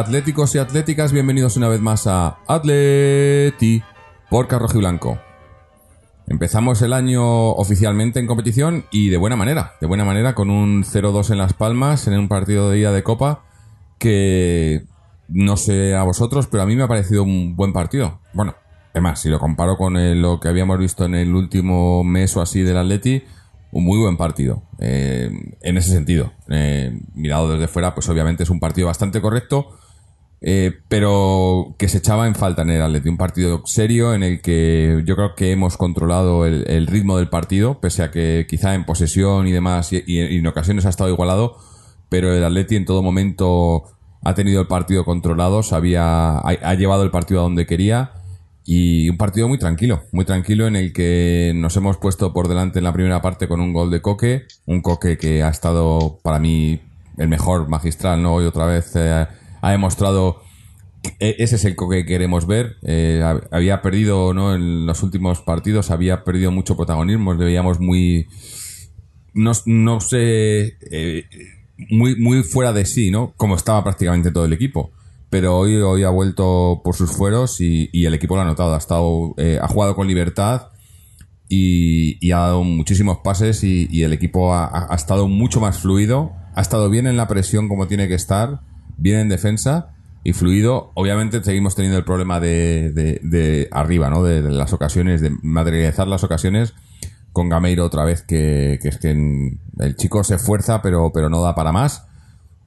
atléticos y atléticas, bienvenidos una vez más a Atleti por Carrojo y Blanco. Empezamos el año oficialmente en competición y de buena manera, de buena manera con un 0-2 en Las Palmas en un partido de ida de Copa que no sé a vosotros, pero a mí me ha parecido un buen partido. Bueno, además, si lo comparo con el- lo que habíamos visto en el último mes o así del Atleti, un muy buen partido. eh, en ese sentido, Eh, mirado desde fuera, pues obviamente es un partido bastante correcto. Eh, pero que se echaba en falta en el Atleti. Un partido serio en el que yo creo que hemos controlado el, ritmo del partido, pese a que quizá en posesión y demás, y, en ocasiones ha estado igualado, pero el Atleti en todo momento ha tenido el partido controlado, sabía, ha, ha llevado el partido a donde quería y un partido muy tranquilo, muy tranquilo en el que nos hemos puesto por delante en la primera parte con un gol de Coque, un Coque que ha estado para mí el mejor magistral, ¿no? Hoy otra vez eh, ha demostrado e- ese es el que queremos ver. Eh, hab- había perdido, ¿no? En los últimos partidos, había perdido mucho protagonismo. Le veíamos muy. No, no sé. eh, muy, muy fuera de sí, ¿no? Como estaba prácticamente todo el equipo. Pero hoy, hoy ha vuelto por sus fueros y, el equipo lo ha notado. Ha, estado, eh, ha jugado con libertad y, ha dado muchísimos pases y, el equipo ha estado mucho más fluido, ha estado bien en la presión como tiene que estar, bien en defensa y fluido. Obviamente seguimos teniendo el problema de, de- arriba, ¿no? De, las ocasiones, de materializar las ocasiones con Gameiro otra vez, que, que es que el chico se esfuerza pero, pero no da para más.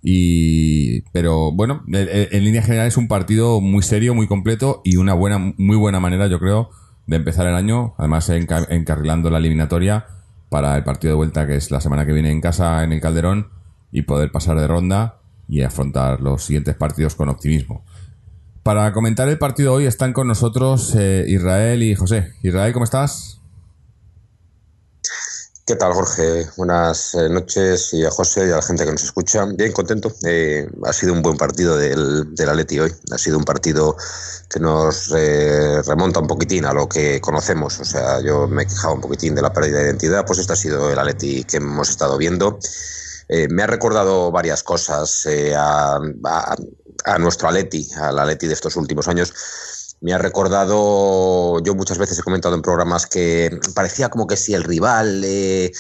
Y, pero bueno, en, línea general es un partido muy serio, muy completo y una buena, muy buena manera, yo creo, de empezar el año. Además, enca- encarrilando la eliminatoria para el partido de vuelta, que es la semana que viene en casa, en el Calderón, y poder pasar de ronda y afrontar los siguientes partidos con optimismo. Para comentar el partido hoy están con nosotros eh, Israel y José. Israel, ¿cómo estás? ¿Qué tal, Jorge? Buenas eh, noches y a José y a la gente que nos escucha. Bien, contento. Eh, ha sido un buen partido del, del Atleti hoy. Ha sido un partido que nos remonta un poquitín a lo que conocemos. O sea, yo me he quejado un poquitín de la pérdida de identidad. Pues este ha sido el Atleti que hemos estado viendo. Eh, me ha recordado varias cosas eh, a, nuestro Atleti, al Atleti de estos últimos años. Me ha recordado, yo muchas veces he comentado en programas que parecía como que si el rival eh,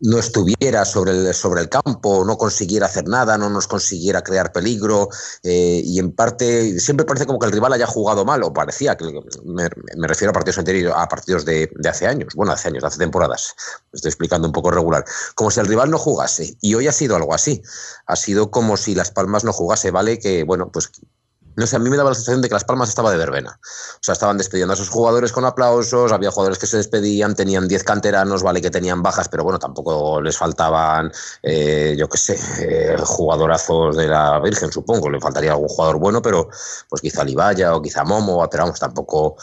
no estuviera sobre el, sobre el campo, no consiguiera hacer nada, no nos consiguiera crear peligro, eh, y en parte siempre parece como que el rival haya jugado mal, o parecía, que me, refiero a partidos anteriores, a partidos de, de hace años, bueno, hace años, hace temporadas, estoy explicando un poco regular, como si el rival no jugase, y hoy ha sido algo así, ha sido como si Las Palmas no jugase, ¿vale? Que bueno, pues no sé, a mí me daba la sensación de que Las Palmas estaba de verbena. O sea, estaban despidiendo a sus jugadores con aplausos, había jugadores que se despedían, tenían 10 canteranos, vale que tenían bajas, pero bueno, tampoco les faltaban, eh, yo qué sé, eh, jugadorazos de la Virgen, supongo. Le faltaría algún jugador bueno, pero pues quizá Libaya o quizá Momo, pero vamos, tampoco.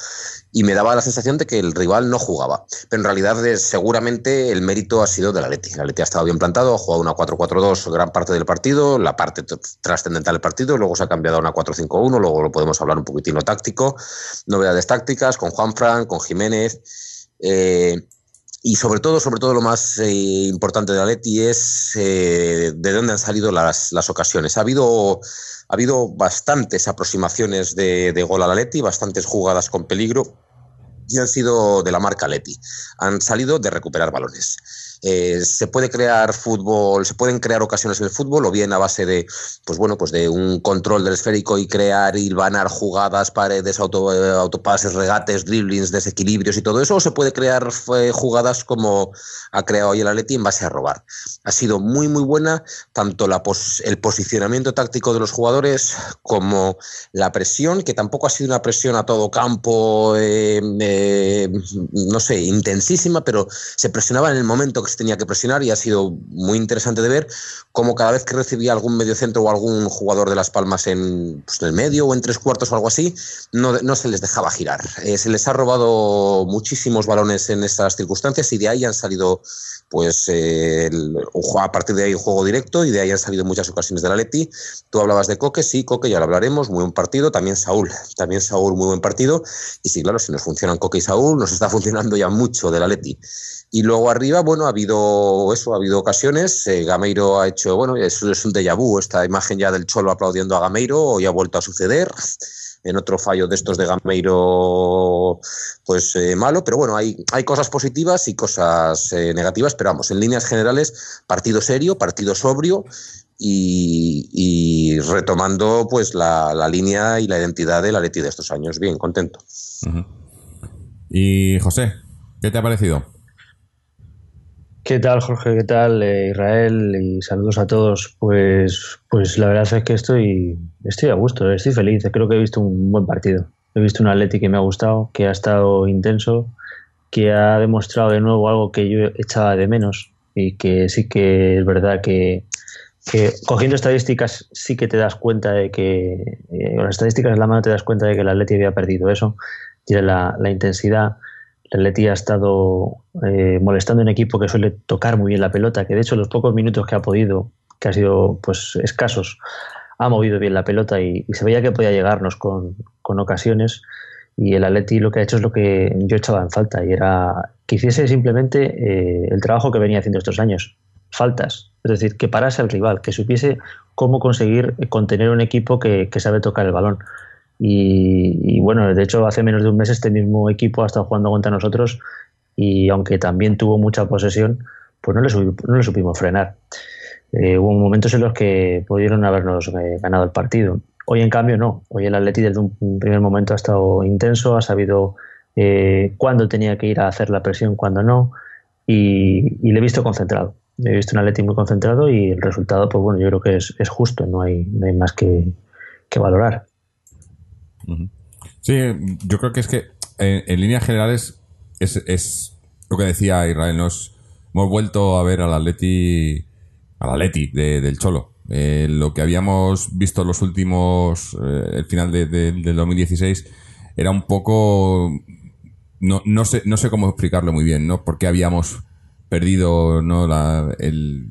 Y me daba la sensación de que el rival no jugaba. Pero en realidad, eh, seguramente el mérito ha sido del Atleti. El Atleti ha estado bien plantado, ha jugado una 4-4-2 gran parte del partido, la parte trascendental del partido, luego se ha cambiado a una 4-5-1, luego lo podemos hablar un poquitino táctico, novedades tácticas con Juanfran, con Jiménez. eh, y sobre todo, sobre todo lo más eh, importante de Atleti es de dónde han salido las, las ocasiones. Ha habido, ha habido bastantes aproximaciones de, de gol al Atleti, bastantes jugadas con peligro y han sido de la marca Leti. Han salido de recuperar balones. Eh, se puede crear fútbol, se pueden crear ocasiones en el fútbol, o bien a base de, pues bueno, pues de un control del esférico y crear y vanar jugadas, paredes, auto, eh, autopases, regates, driblings, desequilibrios y todo eso, o se puede crear eh, jugadas como ha creado hoy el Atleti en base a robar. Ha sido muy, muy buena tanto la pos el posicionamiento táctico de los jugadores como la presión, que tampoco ha sido una presión a todo campo, no sé, intensísima, pero se presionaba en el momento que se tenía que presionar y ha sido muy interesante de ver cómo cada vez que recibía algún mediocentro o algún jugador de Las Palmas en, pues, el medio o en tres cuartos o algo así, no, no se les dejaba girar. Eh, se les ha robado muchísimos balones en estas circunstancias y de ahí han salido pues eh, a partir de ahí un juego directo y de ahí han salido muchas ocasiones de la Leti. Tú hablabas de Coque, sí, Coque, ya lo hablaremos, muy buen partido. También Saúl, también Saúl, muy buen partido. Y sí, claro, si nos funcionan Coque y Saúl, nos está funcionando ya mucho de la Leti. Y luego arriba, bueno, ha habido eso, ha habido ocasiones. Eh, Gameiro ha hecho, bueno, eso es un déjà vu, esta imagen ya del Cholo aplaudiendo a Gameiro, hoy ha vuelto a suceder en otro fallo de estos de Gameiro, pues eh, malo, pero bueno, hay, hay cosas positivas y cosas eh, negativas, pero vamos, en líneas generales, partido serio, partido sobrio y, retomando pues la, la, línea y la identidad de la Leti de estos años. Bien, contento. Y José, ¿qué te ha parecido? ¿Qué tal, Jorge? ¿Qué tal, eh, Israel? Y saludos a todos. Pues, pues la verdad es que estoy, estoy a gusto, estoy feliz. Creo que he visto un buen partido. He visto un Atleti que me ha gustado, que ha estado intenso, que ha demostrado de nuevo algo que yo echaba de menos y que sí que es verdad que, cogiendo estadísticas sí que te das cuenta de que, eh, con las estadísticas en la mano te das cuenta de que el Atleti había perdido eso, y la, la intensidad el Atleti ha estado eh, molestando un equipo que suele tocar muy bien la pelota, que de hecho los pocos minutos que ha podido, que ha sido pues escasos, ha movido bien la pelota y, se veía que podía llegarnos con, con, ocasiones. Y el Atleti lo que ha hecho es lo que yo echaba en falta y era que hiciese simplemente eh, el trabajo que venía haciendo estos años, faltas. Es decir, que parase al rival, que supiese cómo conseguir contener un equipo que sabe tocar el balón. Y, bueno, de hecho hace menos de un mes este mismo equipo ha estado jugando contra nosotros y aunque también tuvo mucha posesión, pues no le, supimos frenar. Eh, hubo momentos en los que pudieron habernos eh, ganado el partido. Hoy en cambio no, hoy el Atleti desde un primer momento ha estado intenso, ha sabido eh, cuándo tenía que ir a hacer la presión, cuándo no, y, y, le he visto concentrado. He visto un Atleti muy concentrado y el resultado, pues bueno, yo creo que es, justo, no hay, no hay más que valorar. Sí, yo creo que es que en, en líneas generales es, lo que decía Israel. Nos hemos vuelto a ver al Atleti, al Atleti de, del Cholo. Eh, lo que habíamos visto los últimos, eh, el final de, del 2016, era un poco. No, no, sé, no sé cómo explicarlo muy bien, ¿no? Porque habíamos perdido, ¿no? La, el,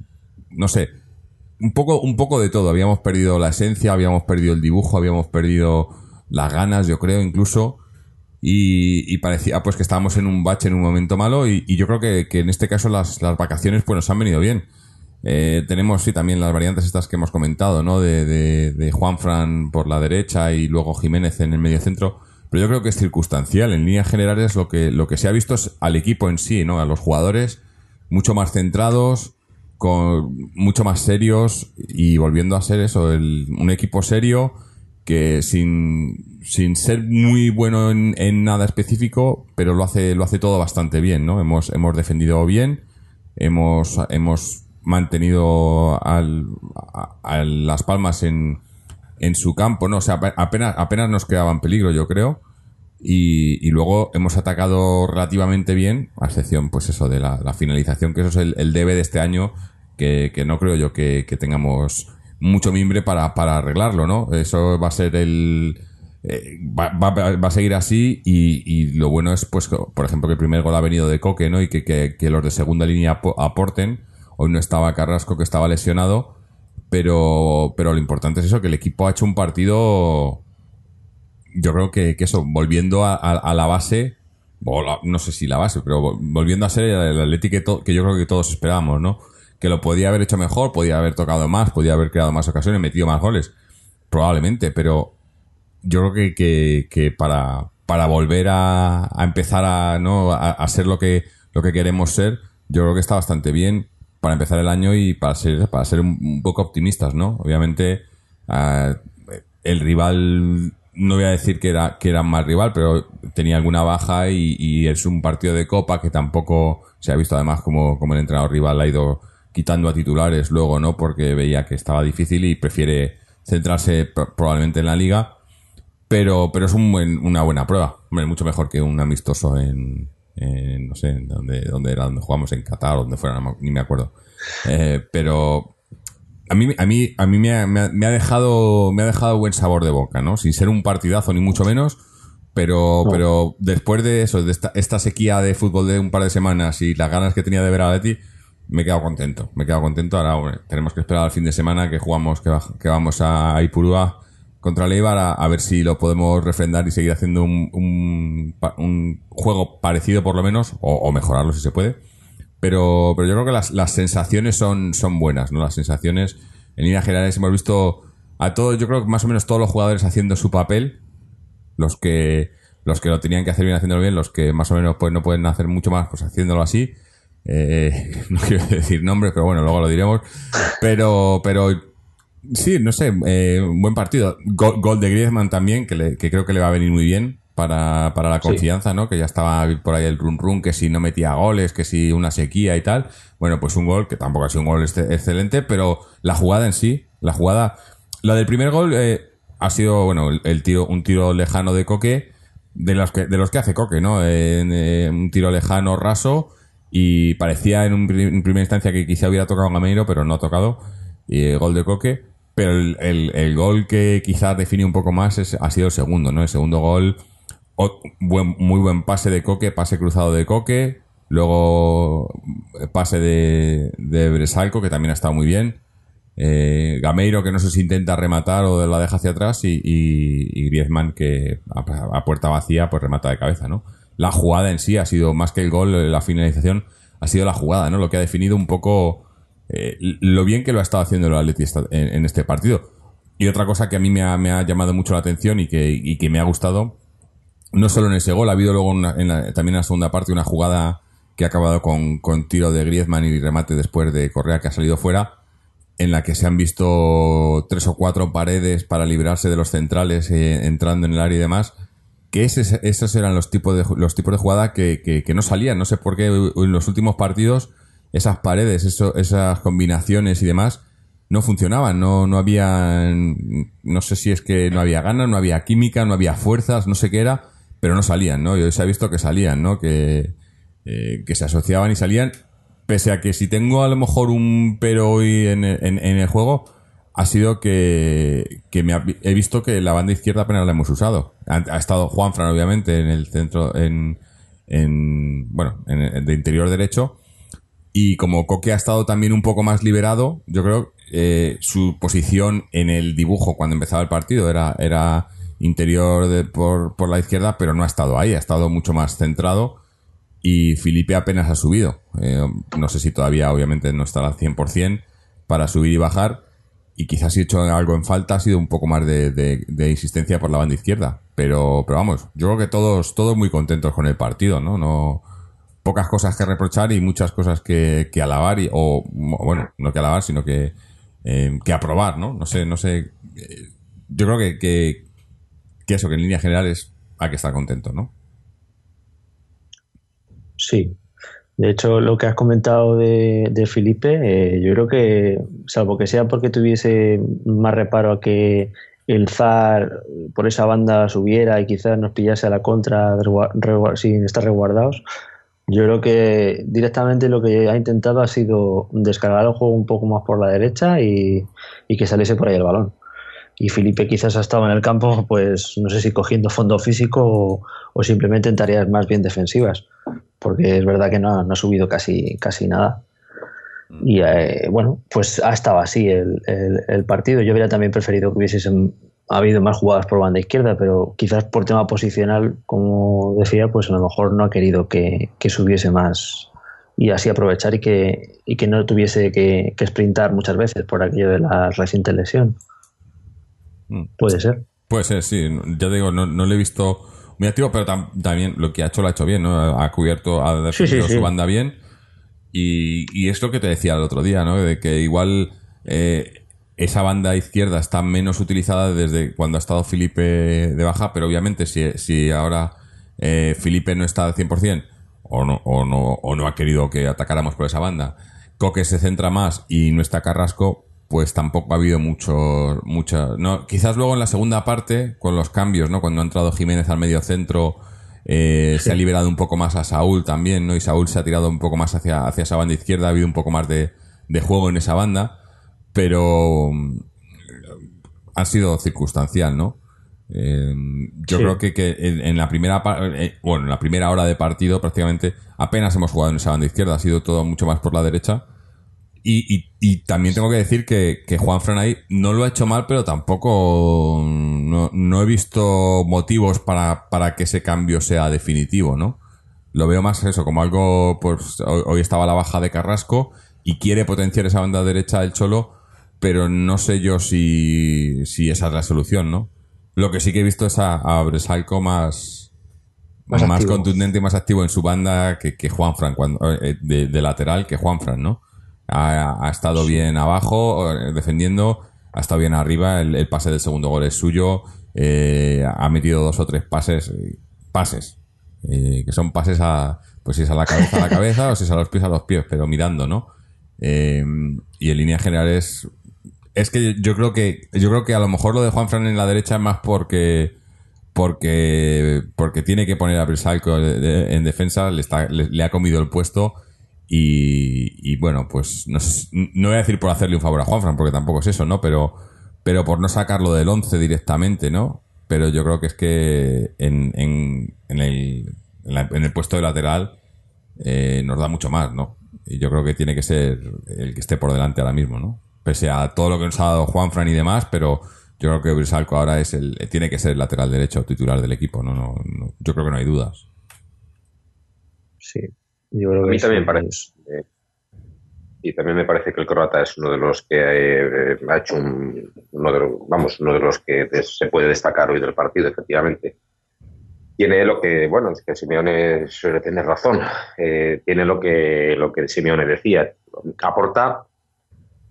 no sé, un poco, un poco de todo. Habíamos perdido la esencia, habíamos perdido el dibujo, habíamos perdido las ganas, yo creo, incluso. Y, parecía pues que estábamos en un bache en un momento malo y, yo creo que, en este caso las, las, vacaciones pues nos han venido bien. Eh, tenemos sí también las variantes estas que hemos comentado, ¿no? De, de, de Juan Fran por la derecha y luego Jiménez en el medio centro. Pero yo creo que es circunstancial. En líneas generales lo que, lo que se ha visto es al equipo en sí, ¿no? A los jugadores mucho más centrados, con, mucho más serios y volviendo a ser eso, el, un equipo serio que sin, sin ser muy bueno en, en, nada específico, pero lo hace, lo hace todo bastante bien, ¿no? Hemos, hemos defendido bien, hemos, hemos mantenido al, a, las palmas en, en su campo, ¿no? O sea, apenas, apenas nos quedaban peligro, yo creo. Y, luego hemos atacado relativamente bien, a excepción, pues eso, de la, finalización, que eso es el, debe de este año, que, que no creo yo que tengamos mucho mimbre para, para arreglarlo, ¿no? Eso va a ser el... Eh, va, va, va, a seguir así y, y, lo bueno es, pues, por ejemplo, que el primer gol ha venido de Coque, ¿no? Y que, que, los de segunda línea aporten. Hoy no estaba Carrasco, que estaba lesionado, pero, pero lo importante es eso, que el equipo ha hecho un partido, yo creo que, que eso, volviendo a la base, o la, no sé si la base, pero volviendo a ser el Atlético que, que yo creo que todos esperábamos, ¿no? Que lo podía haber hecho mejor, podía haber tocado más, podía haber creado más ocasiones, metido más goles, probablemente, pero yo creo que, que, para, para volver a, empezar a, ¿no? A, a, ser lo que, lo que queremos ser, yo creo que está bastante bien para empezar el año y para ser, para ser un, poco optimistas, ¿no? Obviamente, uh, el rival, no voy a decir que era, que era más rival, pero tenía alguna baja y, y, es un partido de copa que tampoco se ha visto además como, como el entrenador rival ha ido quitando a titulares luego, ¿no? Porque veía que estaba difícil y prefiere centrarse probablemente en la liga. pero, pero es un buen- una buena prueba. Hombre, mucho mejor que un amistoso en, en, no sé, en donde, donde era, donde jugamos en Qatar, o donde fuera, no ni me acuerdo. Eh, pero a mí, a mí, a mí me, ha, me ha- me ha dejado, me ha dejado buen sabor de boca, ¿no? Sin ser un partidazo ni mucho menos, pero, pero después de eso, de esta, esta sequía de fútbol de un par de semanas y las ganas que tenía de ver a Leti, me he quedado contento. Me he quedado contento. Ahora tenemos que esperar al fin de semana que jugamos, que, que vamos a Ipurúa contra Leibar a, a ver si lo podemos refrendar y seguir haciendo un, un juego parecido por lo menos, o, o mejorarlo si se puede. Pero, pero yo creo que las, las sensaciones son, son buenas, ¿no? Las sensaciones, en líneas generales, hemos visto a todos, yo creo que más o menos todos los jugadores haciendo su papel. Los que, los que lo tenían que hacer bien haciéndolo bien, los que más o menos pues no pueden hacer mucho más, pues haciéndolo así. Eh, no quiero decir nombres, pero bueno, luego lo diremos. Pero, pero sí, no sé, eh, un buen partido. Gol, gol de Griezmann también, que, le- que creo que le va a venir muy bien para, para la Sí. confianza, ¿no? Que ya estaba por ahí el run run, que si no metía goles, que si una sequía y tal. Bueno, pues un gol, que tampoco ha sido un gol este- excelente, pero la jugada en sí, la jugada, la del primer gol eh, ha sido, bueno, el, el tiro, un tiro lejano de Coque, de los que, de los que hace Coque, ¿no? En, eh, un tiro lejano, raso, y parecía en, un primera instancia que quizá hubiera tocado Gameiro, pero no ha tocado, y el gol de Coque. Pero el, el- el gol que quizás define un poco más es- ha sido el segundo, ¿no? El segundo gol, buen, muy buen pase de Coque, pase cruzado de Coque, luego eh, pase de, de Bresalco, que también ha estado muy bien. Eh, Gameiro, que no sé si intenta rematar o la deja hacia atrás, y, y, y Griezmann, que a, a puerta vacía, pues remata de cabeza, ¿no? La jugada en sí ha sido, más que el gol, la finalización, ha sido la jugada, ¿no? Lo que ha definido un poco eh, lo bien que lo ha estado haciendo el Atleti en, en este partido. Y otra cosa que a mí me ha, me ha llamado mucho la atención y que, y que me ha gustado, no solo en ese gol, ha habido luego una- en la- también en la segunda parte una jugada que ha acabado con, con tiro de Griezmann y remate después de Correa que ha salido fuera, en la que se han visto tres o cuatro paredes para librarse de los centrales eh, entrando en el área y demás. Que esos eran los tipos de, los tipos de jugada que, que- no salían. No sé por qué en los últimos partidos esas paredes, esas combinaciones y demás no funcionaban. No, no había. No sé si es que no había ganas, no había química, no había fuerzas, no sé qué era, pero no salían, ¿no? Y hoy se ha visto que salían, ¿no? Que, eh, que se asociaban y salían. Pese a que si tengo a lo mejor un pero hoy en, en- en el juego, ha sido que, que me ha- he visto que la banda izquierda apenas la hemos usado. Ha, estado Juanfran, obviamente, en el centro, en, en bueno, en el de interior derecho. Y como Coque ha estado también un poco más liberado, yo creo eh, su posición en el dibujo cuando empezaba el partido era, era interior de- por, por la izquierda, pero no ha estado ahí, ha estado mucho más centrado y Felipe apenas ha subido. Eh, no sé si todavía, obviamente, no estará al 100% para subir y bajar. Y quizás si he hecho algo en falta ha sido un poco más de, de- insistencia por la banda izquierda. Pero, pero vamos, yo creo que todos, todos muy contentos con el partido, ¿no? No pocas cosas que reprochar y muchas cosas que, que alabar y, o bueno, no que alabar, sino que, eh, que aprobar, ¿no? No sé, no sé. eh, yo creo que, que, que eso, que en línea general es hay que estar contento, ¿no? Sí. De hecho, lo que has comentado de, de Felipe, eh, yo creo que, salvo que sea porque tuviese más reparo a que el ZAR por esa banda subiera y quizás nos pillase a la contra sin estar resguardados, yo creo que directamente lo que ha intentado ha sido descargar el juego un poco más por la derecha y, y que saliese por ahí el balón. Y Felipe quizás ha estado en el campo, pues no sé si cogiendo fondo físico o, o simplemente en tareas más bien defensivas porque es verdad que no, ha- no ha subido casi, casi nada. Y eh, bueno, pues ha estado así el, el- el partido. Yo hubiera también preferido que hubiese habido más jugadas por banda izquierda, pero quizás por tema posicional, como decía, pues a lo mejor no ha querido que, que subiese más y así aprovechar y que, y que no tuviese que, que sprintar muchas veces por aquello de la reciente lesión. Mm. Puede ser. Puede ser, sí. Ya te digo, no, no le he visto muy activo, pero tam- también lo que ha hecho lo ha hecho bien, ¿no? Ha cubierto, ha sí, defendido sí. su banda bien. Y, y es lo que te decía el otro día, ¿no? De que igual eh, esa banda izquierda está menos utilizada desde cuando ha estado Felipe de baja, pero obviamente si, si ahora eh, Felipe no está al 100% o no, o, no, o no ha querido que atacáramos por esa banda, Coque se centra más y no está Carrasco, pues tampoco ha habido mucho, mucho, no, quizás luego en la segunda parte, con los cambios, ¿no? Cuando ha entrado Jiménez al medio centro, eh, se ha liberado un poco más a Saúl también, ¿no? Y Saúl se ha tirado un poco más hacia, hacia esa banda izquierda, ha habido un poco más de, de juego en esa banda, pero mm, ha sido circunstancial, ¿no? Eh, yo Sí. creo que, que en, en la primera eh, bueno, en la primera hora de partido prácticamente apenas hemos jugado en esa banda izquierda, ha sido todo mucho más por la derecha. Y, y, y también tengo que decir que, que Juan Fran ahí no lo ha hecho mal, pero tampoco no, no he visto motivos para, para que ese cambio sea definitivo, ¿no? Lo veo más eso, como algo, pues hoy, estaba la baja de Carrasco y quiere potenciar esa banda derecha del Cholo, pero no sé yo si, si esa es la solución, ¿no? Lo que sí que he visto es a, a Bresalco más, Más más, contundente y más activo en su banda que, que Juan Fran, cuando, eh, de, de lateral que Juan Fran, ¿no? Ha, ha estado bien abajo, eh, defendiendo, ha estado bien arriba, el, el pase del segundo gol es suyo, eh, ha metido dos o tres pases, pases, eh, que son pases a, pues si es a la cabeza a la cabeza o si es a los pies a los pies, pero mirando, ¿no? Eh, y en línea general es es que yo creo que yo creo que a lo mejor lo de Juan Fran en la derecha es más porque porque porque tiene que poner a Brisalco en defensa le, está, le, le ha comido el puesto y, bueno pues no, no voy a decir por hacerle un favor a Juan Fran porque tampoco es eso no pero pero por no sacarlo del 11 directamente no pero yo creo que es que en, en, en el en, la- el puesto de lateral eh, nos da mucho más, ¿no? Y yo creo que tiene que ser el que esté por delante ahora mismo, ¿no? Pese a todo lo que nos ha dado Juanfran y demás, pero yo creo que Brisalco ahora es el, tiene que ser el lateral derecho titular del equipo, ¿no? No, no- yo creo que no hay dudas. Sí, yo creo A que mí sí, también parece. eh, y también me parece que el croata es uno de los que eh, ha hecho un, uno de los, vamos, uno de los que se puede destacar hoy del partido, efectivamente. Tiene lo que, bueno, es que Simeone suele tener razón. eh, tiene lo que, lo que Simeone decía. Aporta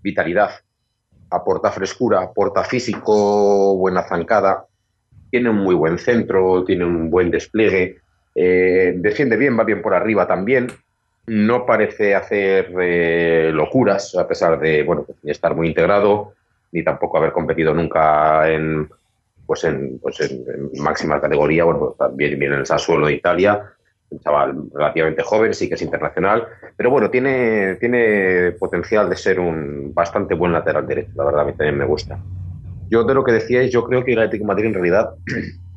vitalidad, aporta frescura, aporta físico, buena zancada, tiene un muy buen centro, tiene un buen despliegue, eh, defiende bien, va bien por arriba también, no parece hacer eh, locuras, a pesar de bueno, pues, estar muy integrado, ni tampoco haber competido nunca en pues en, pues en, en máxima categoría, bueno, pues, también viene en el Sassuolo de Italia, un chaval relativamente joven, sí que es internacional, pero bueno, tiene, tiene potencial de ser un bastante buen lateral derecho, la verdad, a mí también me gusta. Yo de lo que decíais, yo creo que el Atlético Madrid en realidad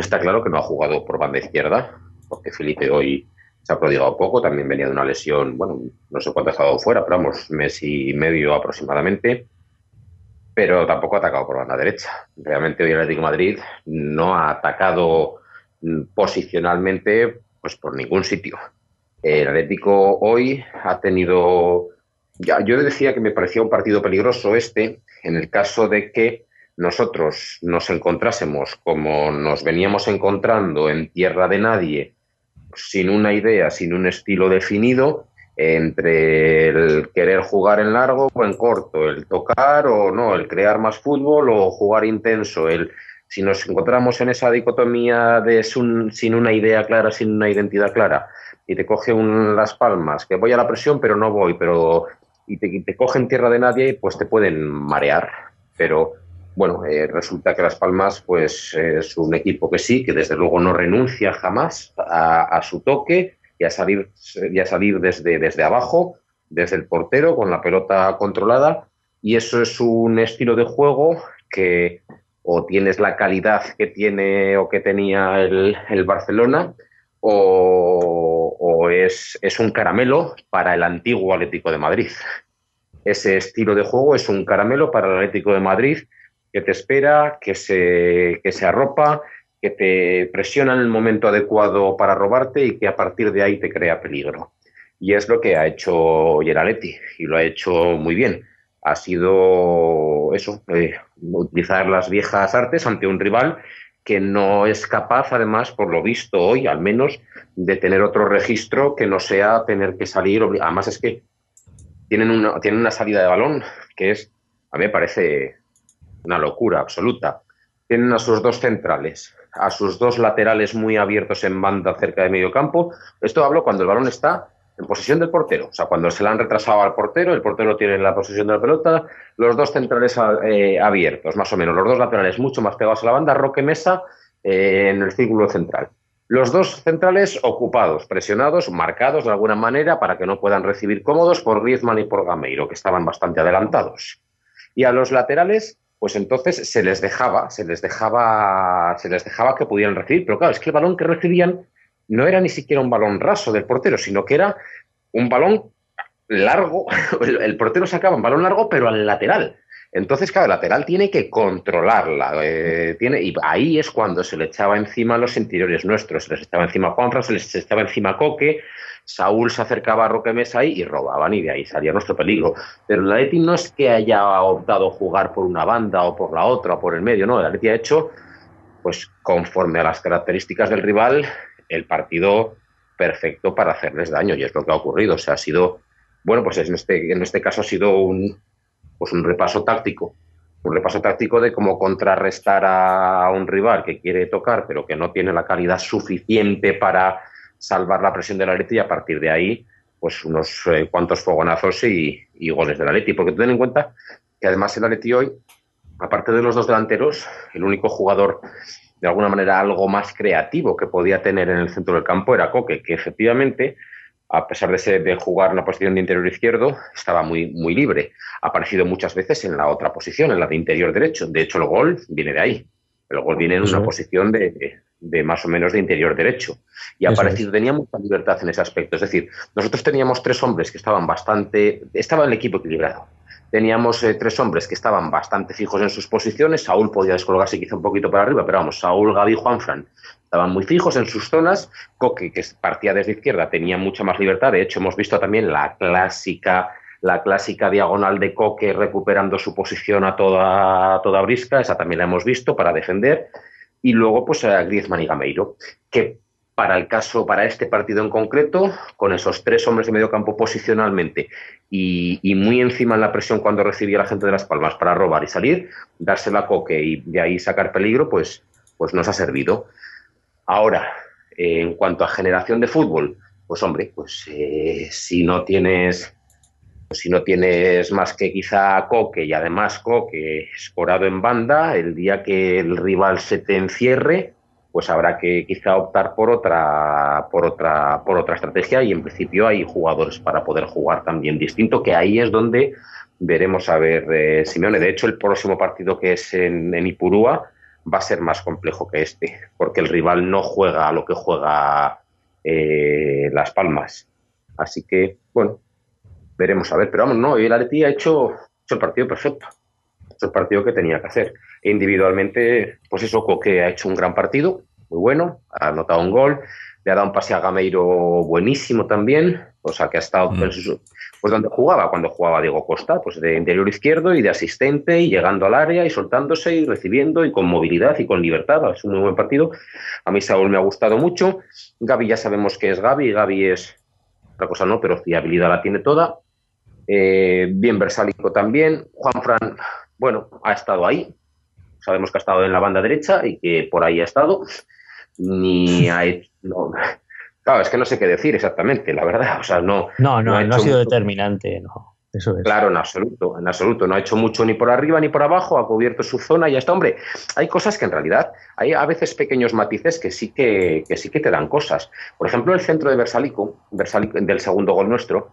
está claro que no ha jugado por banda izquierda, porque Felipe hoy se ha prodigado poco, también venía de una lesión, bueno, no sé cuánto ha estado fuera, pero vamos, mes y medio aproximadamente, pero tampoco ha atacado por banda derecha. Realmente hoy el Atlético Madrid no ha atacado mm, posicionalmente pues por ningún sitio. El Atlético hoy ha tenido, ya, yo decía que me parecía un partido peligroso este, en el caso de que nosotros nos encontrásemos como nos veníamos encontrando en tierra de nadie, sin una idea, sin un estilo definido, entre el querer jugar en largo o en corto, el tocar o no, el crear más fútbol o jugar intenso, el si nos encontramos en esa dicotomía de sin una idea clara, sin una identidad clara, y te coge un, las palmas, que voy a la presión pero no voy, pero y te, te cogen tierra de nadie, pues te pueden marear. Pero bueno, eh, resulta que Las Palmas pues es un equipo que sí, que desde luego no renuncia jamás a, su toque y a salir, y a salir desde, desde abajo, desde el portero, con la pelota controlada. Y eso es un estilo de juego que o tienes la calidad que tiene o que tenía el, el Barcelona o, o es, es un caramelo para el antiguo Atlético de Madrid. Ese estilo de juego es un caramelo para el Atlético de Madrid que te espera, que se, que se arropa, que te presiona en el momento adecuado para robarte y que a partir de ahí te crea peligro. Y es lo que ha hecho Atleti y lo ha hecho muy bien. Ha sido eso, eh, utilizar las viejas artes ante un rival que no es capaz, además, por lo visto hoy, al menos, de tener otro registro que no sea tener que salir. Además, es que tienen una, tienen una salida de balón que es, a mí me parece una locura absoluta. Tienen a sus dos centrales, a sus dos laterales muy abiertos en banda cerca de medio campo. Esto hablo cuando el balón está en posesión del portero. O sea, cuando se la han retrasado al portero, el portero tiene la posesión de la pelota, los dos centrales eh, abiertos, más o menos, los dos laterales mucho más pegados a la banda, Roque Mesa eh, en el círculo central. Los dos centrales ocupados, presionados, marcados de alguna manera para que no puedan recibir cómodos por Griezmann y por Gameiro, que estaban bastante adelantados. Y a los laterales, pues entonces se les dejaba, se les dejaba, se les dejaba que pudieran recibir. Pero claro, es que el balón que recibían no era ni siquiera un balón raso del portero, sino que era un balón largo. El portero sacaba un balón largo, pero al lateral. Entonces, claro, el lateral tiene que controlarla. Eh, tiene, y ahí es cuando se le echaba encima a los interiores nuestros. Se les echaba encima a Juanfran, se les echaba encima Coque. Saúl se acercaba a Roque Mesa y robaban, y de ahí salía nuestro peligro. Pero el Atleti no es que haya optado jugar por una banda o por la otra o por el medio, no. El Atleti ha hecho, pues conforme a las características del rival, el partido perfecto para hacerles daño, y es lo que ha ocurrido. O sea, ha sido, bueno, pues en este, en este caso ha sido un, pues un repaso táctico, un repaso táctico de cómo contrarrestar a un rival que quiere tocar, pero que no tiene la calidad suficiente para salvar la presión de la Leti y a partir de ahí, pues unos eh, cuantos fogonazos y, goles de la Leti. Porque ten en cuenta que además el Leti hoy, aparte de los dos delanteros, el único jugador de alguna manera algo más creativo que podía tener en el centro del campo era Coque, que efectivamente a pesar de, ser, de jugar en la posición de interior izquierdo, estaba muy, muy libre. Ha aparecido muchas veces en la otra posición, en la de interior derecho. De hecho, el gol viene de ahí. El gol viene en una posición de, de, más o menos de interior derecho. Y ha aparecido, tenía mucha libertad en ese aspecto. Es decir, nosotros teníamos tres hombres que estaban bastante. Estaba el equipo equilibrado. Teníamos eh, tres hombres que estaban bastante fijos en sus posiciones. Saúl podía descolgarse quizá un poquito para arriba, pero vamos, Saúl, Gaby, Juanfran estaban muy fijos en sus zonas. Coque, que partía desde izquierda, tenía mucha más libertad. De hecho, hemos visto también la clásica, la clásica diagonal de Coque recuperando su posición a toda, toda brisca. Esa también la hemos visto para defender. Y luego, pues, a Griezmann y Gameiro, que para el caso, para este partido en concreto, con esos tres hombres de medio campo posicionalmente y, muy encima en la presión cuando recibía la gente de Las Palmas para robar y salir, dársela a Coque y de ahí sacar peligro, pues, pues nos ha servido. Ahora, en cuanto a generación de fútbol, pues hombre, pues eh, si no tienes si no tienes más que quizá Coque y además Coque escorado en banda, el día que el rival se te encierre, pues habrá que quizá optar por otra por otra por otra estrategia y en principio hay jugadores para poder jugar también distinto que ahí es donde veremos a ver eh, Simeone de hecho el próximo partido que es en, en Ipurúa va a ser más complejo que este, porque el rival no juega a lo que juega eh, Las Palmas. Así que, bueno, veremos a ver. Pero vamos, no, el Atleti ha hecho, hecho el partido perfecto. Hecho el partido que tenía que hacer. Individualmente, pues eso, que ha hecho un gran partido, muy bueno, ha anotado un gol, le ha dado un pase a Gameiro buenísimo también, o sea que ha estado mm. pues donde jugaba, cuando jugaba Diego Costa, pues de interior izquierdo y de asistente y llegando al área y soltándose y recibiendo y con movilidad y con libertad, es un muy buen partido. A mí Saúl me ha gustado mucho, Gaby ya sabemos que es Gaby, Gaby es otra cosa no, pero fiabilidad la tiene toda. Eh, bien Versálico también, Juan Fran, bueno, ha estado ahí, sabemos que ha estado en la banda derecha y que por ahí ha estado ni ha hecho, claro, es que no sé qué decir exactamente, la verdad, o sea, no. No, no, no, ha, sido determinante, no. Eso es. Claro, en absoluto, en absoluto. No ha hecho mucho ni por arriba ni por abajo, ha cubierto su zona y ya está. Hombre, hay cosas que en realidad, hay a veces pequeños matices que sí que, que sí que te dan cosas. Por ejemplo, el centro de Versalico, del segundo gol nuestro,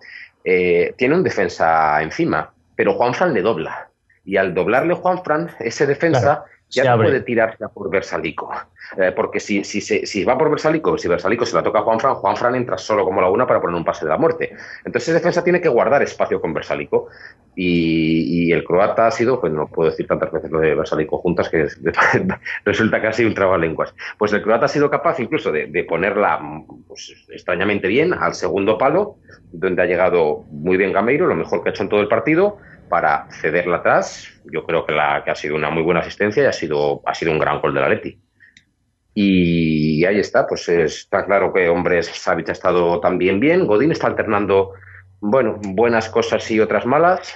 eh, tiene un defensa encima, pero Juanfran le dobla. Y al doblarle Juanfran, ese defensa ya no puede tirarse a por Versalico. Eh, porque si, si, si, va por Versalico, si Versalico se la toca a Juanfran, Juanfran entra solo como la una para poner un pase de la muerte. Entonces, defensa tiene que guardar espacio con Versalico. Y, el croata ha sido, pues no puedo decir tantas veces lo de Versalico juntas que resulta casi un trabalenguas. Pues el croata ha sido capaz incluso de, ponerla pues, extrañamente bien al segundo palo, donde ha llegado muy bien Gameiro, lo mejor que ha hecho en todo el partido para cederla atrás. Yo creo que, la, que ha sido una muy buena asistencia y ha sido, ha sido un gran gol de la Leti. Y ahí está, pues está claro que Hombres Savic ha estado también bien. Godín está alternando, bueno, buenas cosas y otras malas.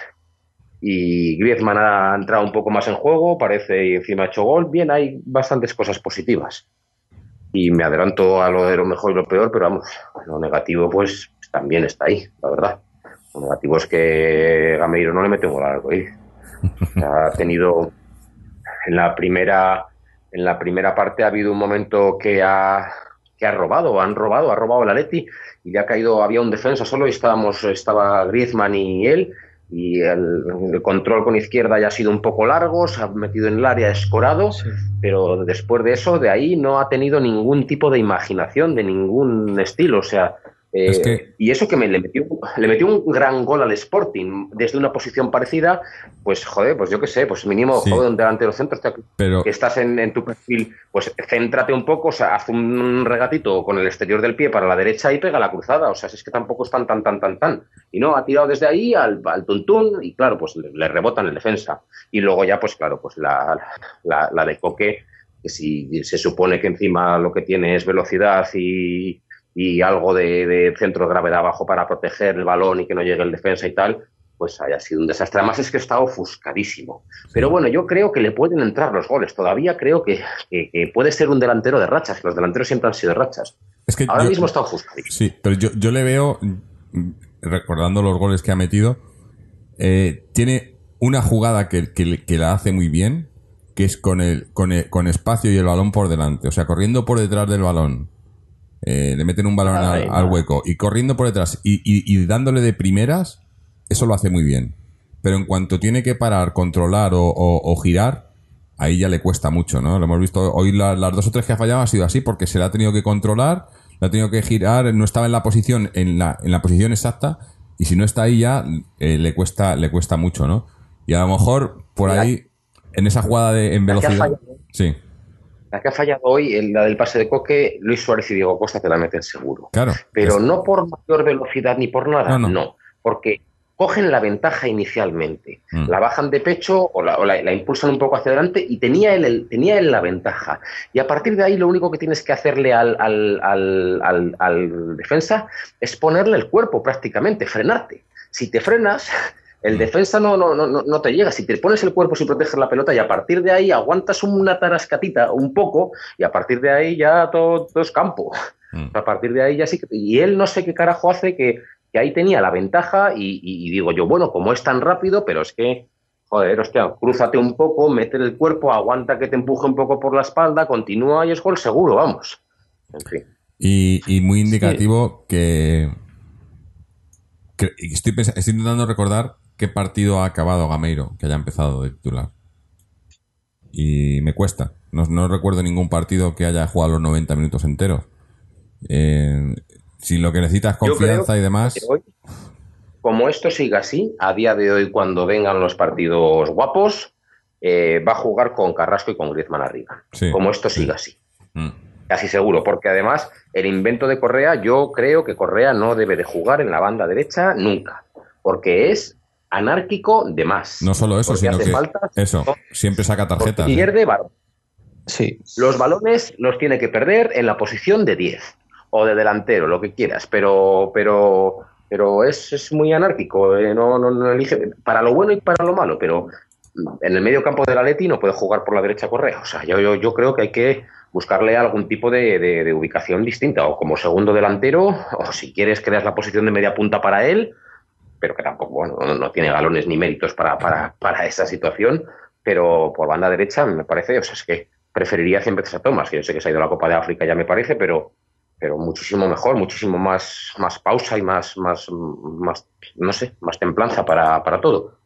Y Griezmann ha entrado un poco más en juego, parece, y encima ha hecho gol. Bien, hay bastantes cosas positivas. Y me adelanto a lo de lo mejor y lo peor, pero vamos, lo negativo, pues también está ahí, la verdad. Lo negativo es que Gameiro no le mete un gol al. Ha tenido en la primera en la primera parte ha habido un momento que ha que ha robado, han robado, ha robado el Atleti y le ha caído, había un defensa solo y estábamos, estaba Griezmann y él y el, el control con izquierda ya ha sido un poco largo, se ha metido en el área, escorado, Sí. pero después de eso, de ahí no ha tenido ningún tipo de imaginación, de ningún estilo, o sea, eh, Es que- y eso que me, le, metió, le metió un gran gol al Sporting desde una posición parecida, pues joder, pues yo qué sé, pues mínimo, Sí. joder, un delantero centro, Pero que estás en, en tu perfil, pues céntrate un poco, o sea, haz un regatito con el exterior del pie para la derecha y pega la cruzada, o sea, si es que tampoco es tan, tan, tan, tan, tan. Y no, ha tirado desde ahí al, al tuntún y claro, pues le, le rebotan en defensa. Y luego ya, pues claro, pues la, la, la de Coque, que si se supone que encima lo que tiene es velocidad y, y algo de, de centro de gravedad abajo para proteger el balón y que no llegue el defensa y tal, pues haya sido un desastre. Además es que está ofuscadísimo. Pero bueno, yo creo que le pueden entrar los goles. Todavía creo que, que- que puede ser un delantero de rachas, los delanteros siempre han sido de rachas. es que Ahora yo- mismo está ofuscadísimo. Sí, pero yo, yo le veo, recordando los goles que ha metido, eh, tiene una jugada que, que la hace muy bien, que es con, el, con, el- con espacio y el balón por delante. O sea, corriendo por detrás del balón. Eh, le meten un balón Ay, al, hueco y corriendo por detrás y, y- y dándole de primeras, eso lo hace muy bien. Pero en cuanto tiene que parar, controlar o, o- o girar, ahí ya le cuesta mucho, ¿no? Lo hemos visto hoy la- las dos o tres que ha fallado ha sido así porque se le ha tenido que controlar, le ha tenido que girar, no estaba en la posición en la, en la posición exacta y si no está ahí ya eh, le cuesta le cuesta mucho, ¿no? Y a lo mejor por La- ahí en esa jugada de en La velocidad, sí, La que ha fallado hoy, la del pase de Coque, Luis Suárez y Diego Costa te la meten seguro. claro. Pero Es- no por mayor velocidad ni por nada, No, no. no. Porque cogen la ventaja inicialmente, Mm. la bajan de pecho o, la, o la- la impulsan un poco hacia adelante y tenía él, el- tenía él la ventaja. Y a partir de ahí lo único que tienes que hacerle al, al- al- al- al defensa es ponerle el cuerpo prácticamente, frenarte. Si te frenas, el defensa no, no, no, no- te llega. Si te pones el cuerpo sin proteger la pelota y a partir de ahí aguantas una tarascatita un poco y a partir de ahí ya todo, todo es campo. Mm. A partir de ahí ya sí que... Y él no sé qué carajo hace que, que ahí tenía la ventaja y, y- y digo yo, bueno, como es tan rápido, pero es que, joder, hostia, crúzate un poco, mete el cuerpo, aguanta que te empuje un poco por la espalda, continúa y es gol seguro, vamos. En fin. Y, y muy indicativo que, que- estoy, estoy intentando recordar qué partido ha acabado Gameiro, que haya empezado de titular. Y me cuesta. No, no recuerdo ningún partido que haya jugado los 90 minutos enteros. Eh, si lo que necesitas es confianza y demás. hoy, como esto siga así, a día de hoy, cuando vengan los partidos guapos, eh, va a jugar con Carrasco y con Griezmann arriba. Sí, como esto sí. siga así. Mm. Casi seguro, porque además el invento de Correa, yo creo que Correa no debe de jugar en la banda derecha nunca, porque es anárquico de más. No solo eso, sino hace que falta- eso, siempre saca tarjetas. ¿eh? pierde balón. Sí. Los balones los tiene que perder en la posición de 10 o de delantero, lo que quieras, pero pero pero es, es muy anárquico, eh, no, no, no elige para lo bueno y para lo malo, pero en el medio campo del Atleti no puede jugar por la derecha Correa, o sea, yo, yo, yo creo que hay que buscarle algún tipo de, de- de ubicación distinta, o como segundo delantero, o si quieres creas la posición de media punta para él, pero que tampoco, bueno, no, no tiene galones ni méritos para, para, para esa situación, pero por banda derecha me parece, o sea, es que preferiría siempre a Thomas, que yo sé que se ha ido a la Copa de África, ya me parece, pero, pero muchísimo mejor, muchísimo más, más pausa y más, más, más, no sé, más templanza para, para todo.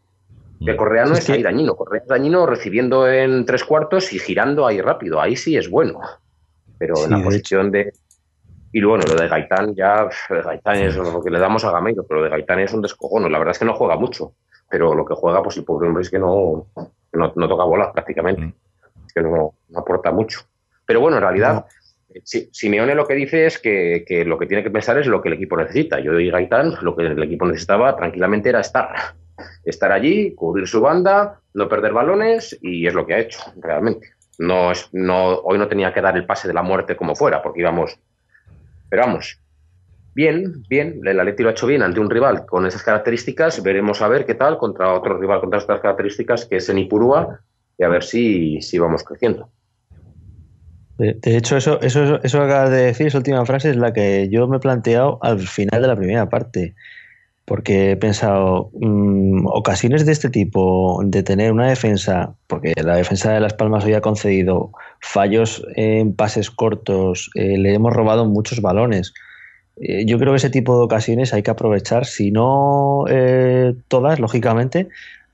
Que Correa no Es es, que- ahí dañino, Correa es dañino recibiendo en tres cuartos y girando ahí rápido, ahí sí es bueno, pero Sí, en la posición de... Y bueno, lo de Gaitán ya, pf, Gaitán es lo que le damos a Gameiro, pero lo de Gaitán es un descojono, la verdad es que no juega mucho, pero lo que juega, pues el pobre hombre es que no, no, no toca bolas prácticamente, Mm. es que no, no aporta mucho. Pero bueno, en realidad, eh, Si- Simeone lo que dice es que, que lo que tiene que pensar es lo que el equipo necesita. Yo y Gaitán, lo que el equipo necesitaba tranquilamente era estar. Estar allí, cubrir su banda, no perder balones y es lo que ha hecho, realmente. No es, no, hoy no tenía que dar el pase de la muerte como fuera, porque íbamos. Pero vamos, bien, bien, el Atleti ha hecho bien ante un rival con esas características. Veremos a ver qué tal contra otro rival con estas características, que es en Ipurúa, y a ver si, si vamos creciendo. De, hecho, eso, eso, eso que acabas de decir, esa última frase es la que yo me he planteado al final de la primera parte. Porque he pensado, mm, ocasiones de este tipo, de tener una defensa, porque la defensa de Las Palmas hoy ha concedido fallos en pases cortos, eh, le hemos robado muchos balones. Eh, yo creo que ese tipo de ocasiones hay que aprovechar, si no eh, todas, lógicamente,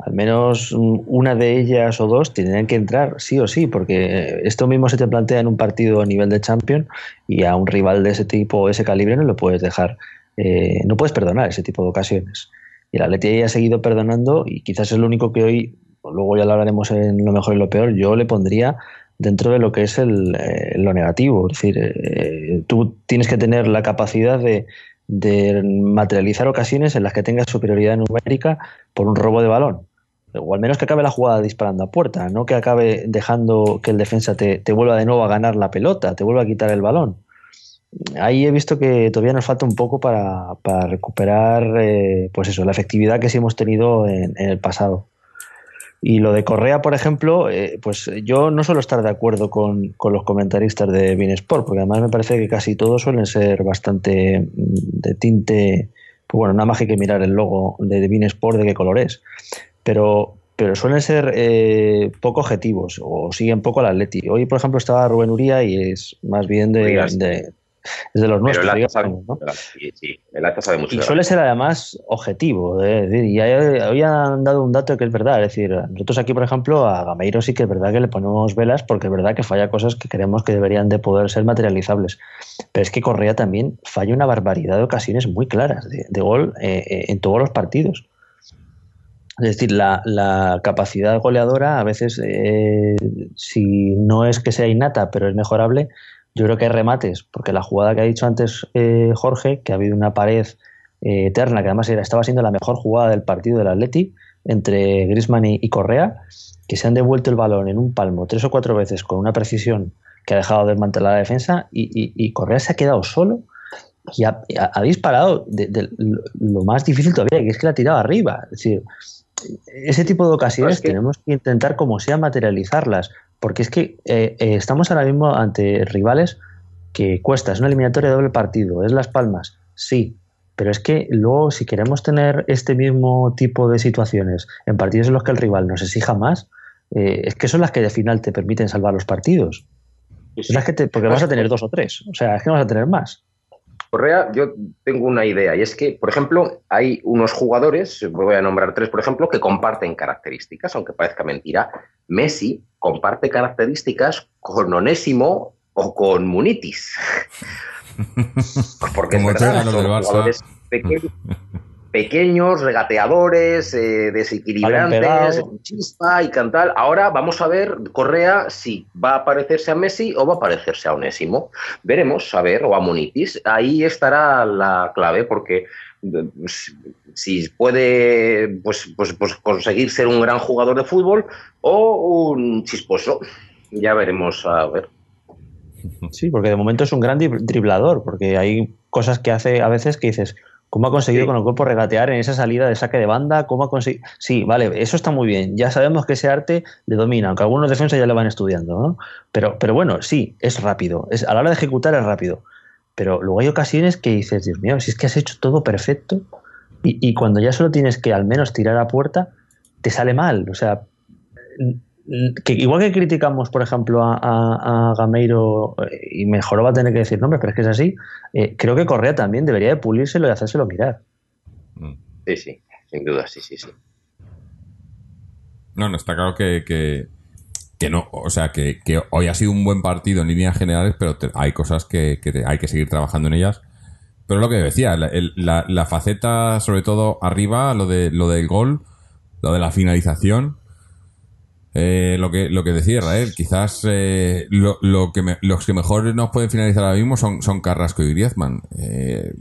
al menos una de ellas o dos tendrían que entrar sí o sí, porque esto mismo se te plantea en un partido a nivel de Champion y a un rival de ese tipo, ese calibre, no lo puedes dejar, eh, no puedes perdonar ese tipo de ocasiones. Y el Atleti ha seguido perdonando y quizás es lo único que hoy, luego ya lo hablaremos en lo mejor y lo peor, yo le pondría dentro de lo que es el, eh, lo negativo. Es decir, eh, tú tienes que tener la capacidad de, de materializar ocasiones en las que tengas superioridad numérica por un robo de balón o al menos que acabe la jugada disparando a puerta, no que acabe dejando que el defensa te, vuelva de nuevo a ganar la pelota, te vuelva a quitar el balón. Ahí he visto que todavía nos falta un poco para, recuperar eh, pues eso, la efectividad que sí hemos tenido en, el pasado. Y lo de Correa, por ejemplo, eh, pues yo no suelo estar de acuerdo con, los comentaristas de Sport, porque además me parece que casi todos suelen ser bastante mm, de tinte, pues bueno, nada más que mirar el logo de Sport de qué color es pero, pero suelen ser eh, poco objetivos o siguen poco al Atleti. Hoy, por ejemplo, estaba Rubén Uría y es más bien de, de, de los nuestros. Pero el sabe, ¿no? sí, sí, el sabe mucho. Y suele ser además objetivo. ¿eh? y hoy han dado un dato que es verdad. Es decir, nosotros aquí, por ejemplo, a Gameiro sí que es verdad que le ponemos velas porque es verdad que falla cosas que creemos que deberían de poder ser materializables. Pero es que Correa también falla una barbaridad de ocasiones muy claras de, gol eh, en todos los partidos. Es decir, la, capacidad goleadora a veces, eh, si no es que sea innata, pero es mejorable, yo creo que hay remates, porque la jugada que ha dicho antes eh, Jorge, que ha habido una pared eh, eterna, que además era, estaba siendo la mejor jugada del partido del Atleti, entre Griezmann y, Correa, que se han devuelto el balón en un palmo tres o cuatro veces con una precisión que ha dejado desmantelar la defensa y, Correa se ha quedado solo y ha, disparado de, lo más difícil todavía, que es que la ha tirado arriba. Es decir, ese tipo de ocasiones tenemos que intentar como sea materializarlas, porque es que eh, eh, estamos ahora mismo ante rivales que cuesta, es una eliminatoria de doble partido, es Las Palmas, sí, pero es que luego si queremos tener este mismo tipo de situaciones en partidos en los que el rival nos exija más, eh, es que son las que de final te permiten salvar los partidos. las que porque vas a tener dos o tres, o sea, es que no vas a tener más. Correa, yo tengo una idea, y es que, por ejemplo, hay unos jugadores, voy a nombrar tres, por ejemplo, que comparten características, aunque parezca mentira. Messi comparte características con Onésimo o con Munitis. Porque Como jugadores pequeños, pequeños, regateadores, eh, desequilibrantes, chispa y cantal. Ahora vamos a ver Correa si va a parecerse a Messi o va a parecerse a Onésimo. Veremos, a ver, o a Munitis. Ahí estará la clave porque pues, si puede pues, pues, pues, conseguir ser un gran jugador de fútbol o un chisposo. Ya veremos a ver. Sí, porque de momento es un gran driblador, porque hay cosas que hace a veces que dices, ¿Cómo ha conseguido con el cuerpo regatear en esa salida de saque de banda? ¿Cómo ha conseguido? Sí, vale, eso está muy bien. Ya sabemos que ese arte le domina, aunque algunos defensas ya lo van estudiando, ¿no? Pero, pero bueno, sí, es rápido. Es, a la hora de ejecutar es rápido. Pero luego hay ocasiones que dices, Dios mío, si es que has hecho todo perfecto y, y cuando ya solo tienes que al menos tirar a puerta, te sale mal. O sea, que igual que criticamos, por ejemplo, a, Gameiro eh, y mejor va a tener que decir nombres, pero es que es así, eh, creo que Correa también debería de pulírselo y hacérselo mirar. Mm. Sí, sí, sin duda, sí, sí, sí. No, no, está claro que, que, no, o sea, que, hoy ha sido un buen partido en líneas generales, pero hay cosas que, hay que seguir trabajando en ellas. Pero lo que decía, la, la, faceta, sobre todo arriba, lo, de, lo del gol, lo de la finalización, eh, lo que lo que decía Israel, quizás eh, lo, lo, que los que mejor nos pueden finalizar ahora mismo son, son Carrasco y Griezmann. Eh,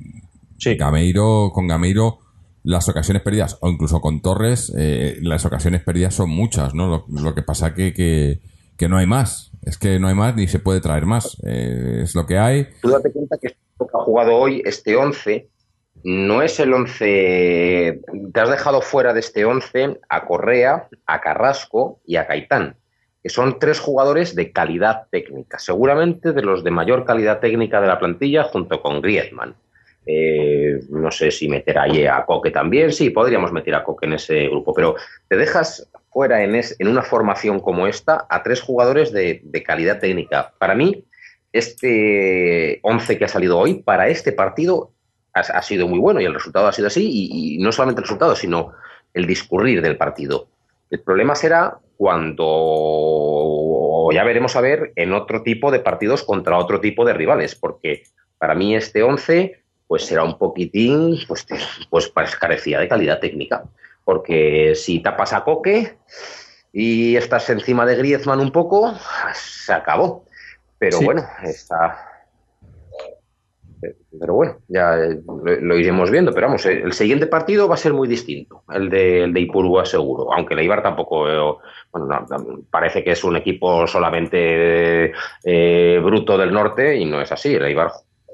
sí. Gameiro, con Gameiro, las ocasiones perdidas, o incluso con Torres, eh, las ocasiones perdidas son muchas, ¿no? Lo, que pasa que, que, que, no hay más. Es que no hay más ni se puede traer más. es lo que hay. Tú date cuenta que ha jugado hoy este 11 no es el 11. Te has dejado fuera de este 11 a Correa, a Carrasco y a Caitán. que son tres jugadores de calidad técnica, seguramente de los de mayor calidad técnica de la plantilla junto con Griezmann. Eh, no sé si meter ahí a Coque también, sí, podríamos meter a Coque en ese grupo, pero te dejas fuera en, una formación como esta a tres jugadores de, calidad técnica. Para mí, este 11 que ha salido hoy, para este partido, ha, sido muy bueno y el resultado ha sido así, y, y no solamente el resultado, sino el discurrir del partido. El problema será cuando ya veremos a ver en otro tipo de partidos contra otro tipo de rivales, porque para mí este 11 pues será un poquitín, pues, pues carecía de calidad técnica. Porque si tapas a Coque y estás encima de Griezmann un poco, se acabó. Pero bueno, está. Pero bueno, ya lo, iremos viendo. Pero vamos, el siguiente partido va a ser muy distinto, el de, el de Ipurúa seguro. Aunque el Eibar tampoco. Eh, bueno, parece que es un equipo solamente eh, bruto del norte y no es así. El Eibar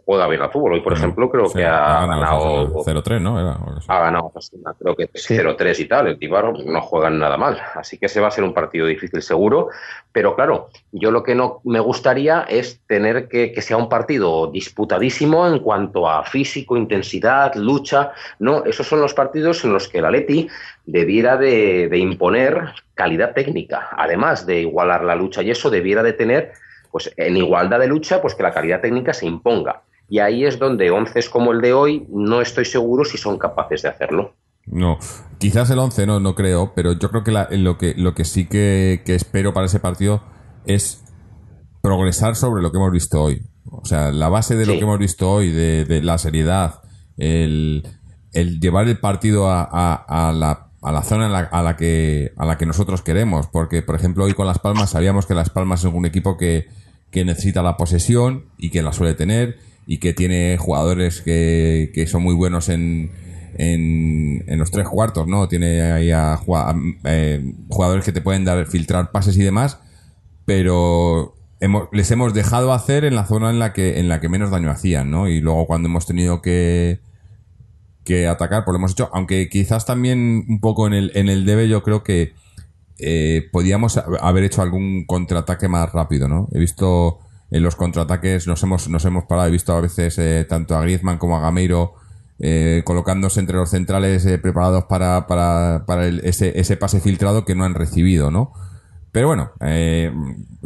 juega bien al fútbol. Hoy, por ejemplo, creo que ha, ganado 0-3, ¿no? ha ganado, creo que 0-3 y tal. El Tibaro no juegan nada mal. Así que ese va a ser un partido difícil seguro. Pero claro, yo lo que no me gustaría es tener que, que sea un partido disputadísimo en cuanto a físico, intensidad, lucha. No, esos son los partidos en los que el Atleti debiera de, de imponer calidad técnica. Además de igualar la lucha y eso, debiera de tener pues en igualdad de lucha, pues que la calidad técnica se imponga. Y ahí es donde once como el de hoy no estoy seguro si son capaces de hacerlo. No, quizás el 11 no, no creo, pero yo creo que, lo que lo que sí que, espero para ese partido es progresar sobre lo que hemos visto hoy. O sea, la base de lo que hemos visto hoy, de, la seriedad, el, llevar el partido a, a, la, a la zona a la, que, a la que nosotros queremos. Porque, por ejemplo, hoy con Las Palmas sabíamos que Las Palmas es un equipo que, que necesita la posesión y que la suele tener y que tiene jugadores que, que son muy buenos en, en, en, los tres cuartos, ¿no? Tiene ahí a, eh, jugadores que te pueden dar, filtrar pases y demás, pero hemos, les hemos dejado hacer en la zona en la que, en la que menos daño hacían, ¿no? Y luego cuando hemos tenido que, que atacar, pues lo hemos hecho, aunque quizás también un poco en el, en el debe yo creo que eh, podíamos haber hecho algún contraataque más rápido, ¿no? He visto en los contraataques nos hemos, nos hemos parado. He visto a veces eh, tanto a Griezmann como a Gameiro eh, colocándose entre los centrales eh, preparados para, para, para ese, ese pase filtrado que no han recibido, ¿no? Pero bueno,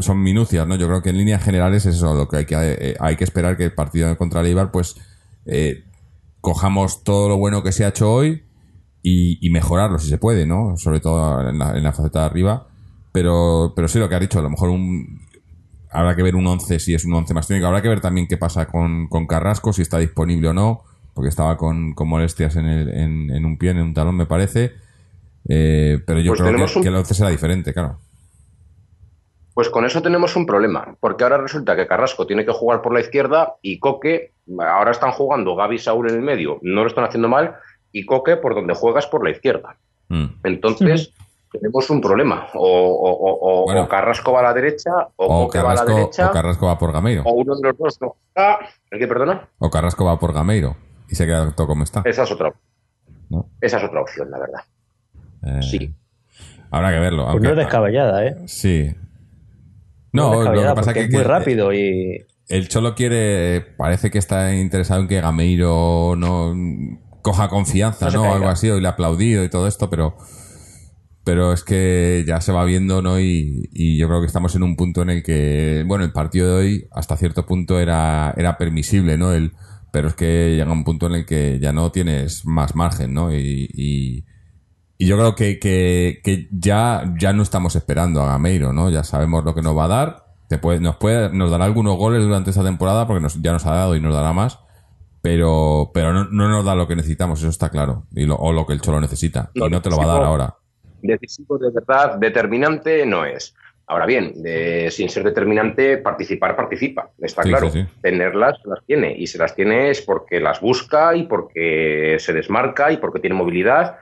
son minucias, ¿no? Yo creo que en líneas generales es eso lo que hay que, hay que esperar que el partido contra el Eibar, pues, cojamos todo lo bueno que se ha hecho hoy y, mejorarlo si se puede, ¿no? Sobre todo en la, en la faceta de arriba. Pero, pero sí, lo que ha dicho, a lo mejor un, habrá que ver un 11 si es un 11 más técnico. Habrá que ver también qué pasa con, Carrasco, si está disponible o no, porque estaba con, molestias en, el, en, un pie, en un talón, me parece. Eh, pero yo pues creo que, el 11 será diferente, claro. Pues con eso tenemos un problema, porque ahora resulta que Carrasco tiene que jugar por la izquierda y Coque, ahora están jugando Gaby Saúl en el medio, no lo están haciendo mal, y Coque por donde juegas por la izquierda. Mm. Entonces, tenemos un problema. O, Carrasco va a la derecha, o, Carrasco, va a la derecha. O Carrasco va por Gameiro. O uno de los dos no. Ah, ¿El que perdona? O Carrasco va por Gameiro y se queda todo como está. Esa es otra, Esa es otra opción, la verdad. Eh, sí. Habrá que verlo. Pues no es descabellada, ¿eh? Sí. No, lo que pasa es que, es muy rápido y. El Cholo quiere. Parece que está interesado en que Gameiro no coja confianza, ¿no? ¿no? Algo así, y le ha aplaudido y todo esto, pero pero es que ya se va viendo, ¿no? Y, yo creo que estamos en un punto en el que, bueno, el partido de hoy hasta cierto punto era, era permisible, ¿no? El, pero es que llega un punto en el que ya no tienes más margen, ¿no? Y, y, yo creo que, que, ya, ya no estamos esperando a Gameiro, ¿no? Ya sabemos lo que nos va a dar. Te puede, nos, puede, nos dará algunos goles durante esta temporada porque nos, ya nos ha dado y nos dará más pero pero no, no, nos da lo que necesitamos, eso está claro, y lo, o lo que el Cholo necesita, y no te lo va a dar ahora decisivo de verdad, determinante no es. Ahora bien, sin ser determinante, participar participa, está claro. Tenerlas las tiene y se las tiene es porque las busca y porque se desmarca y porque tiene movilidad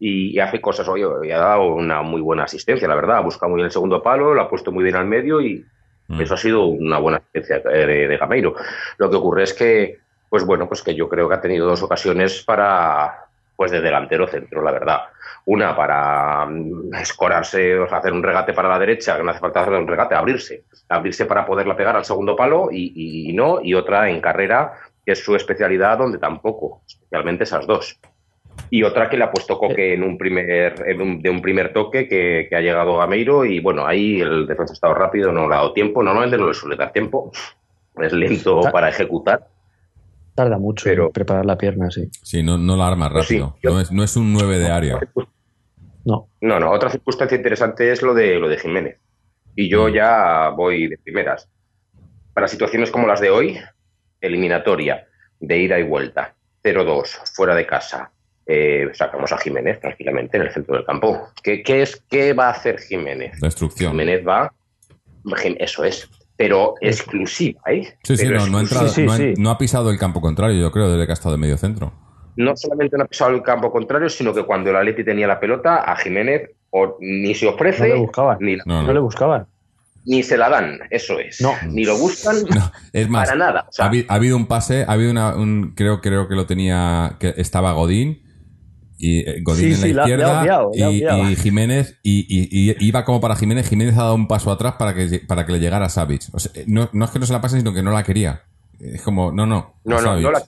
y, hace cosas. Hoy ha dado una muy buena asistencia, la verdad. Ha buscado muy bien el segundo palo, lo ha puesto muy bien al medio y mm. eso ha sido una buena asistencia de, de Gameiro. Lo que ocurre es que, pues bueno, pues que yo creo que ha tenido dos ocasiones para, pues de delantero centro, la verdad Una para mm, escorarse, o sea, hacer un regate para la derecha, que no hace falta hacer un regate, abrirse. Abrirse para poderla pegar al segundo palo y, y no. Y otra en carrera, que es su especialidad, donde tampoco, especialmente esas dos y otra que le ha puesto Coque en un primer, de un primer toque que, ha llegado a Meiro y bueno, ahí el defensa ha estado rápido, no le ha dado tiempo, normalmente no le suele dar tiempo, es lento para ejecutar. Tarda mucho en preparar la pierna, sí. Sí, no, no la arma rápido, no, es, no es un 9 de área. No. No, no, otra circunstancia interesante es lo de, lo de Jiménez. Y yo mm. ya voy de primeras. Para situaciones como las de hoy, eliminatoria, de ida y vuelta, 0-2, fuera de casa, eh, sacamos a Jiménez tranquilamente en el centro del campo. ¿Qué, es, qué va a hacer Jiménez? Destrucción. Jiménez va, eso es, pero exclusiva, ¿eh? Sí, sí, no, ha pisado el campo contrario, yo creo, desde que ha estado de medio centro. No solamente no ha pisado el campo contrario, sino que cuando el Atleti tenía la pelota, a Jiménez ni se ofrece, no le buscaban. Ni, no, le buscaban. Ni se la dan, eso es. No. Ni lo buscan es más, para nada. ha, habido un pase, ha habido una, un, creo, creo que lo tenía, que estaba Godín, y eh, Godín en la izquierda y, Jiménez y, iba como para Jiménez Jiménez ha dado un paso atrás para que para que le llegara a Savic no, no, es que no se la pase sino que no la quería. Es como no no no no, no la...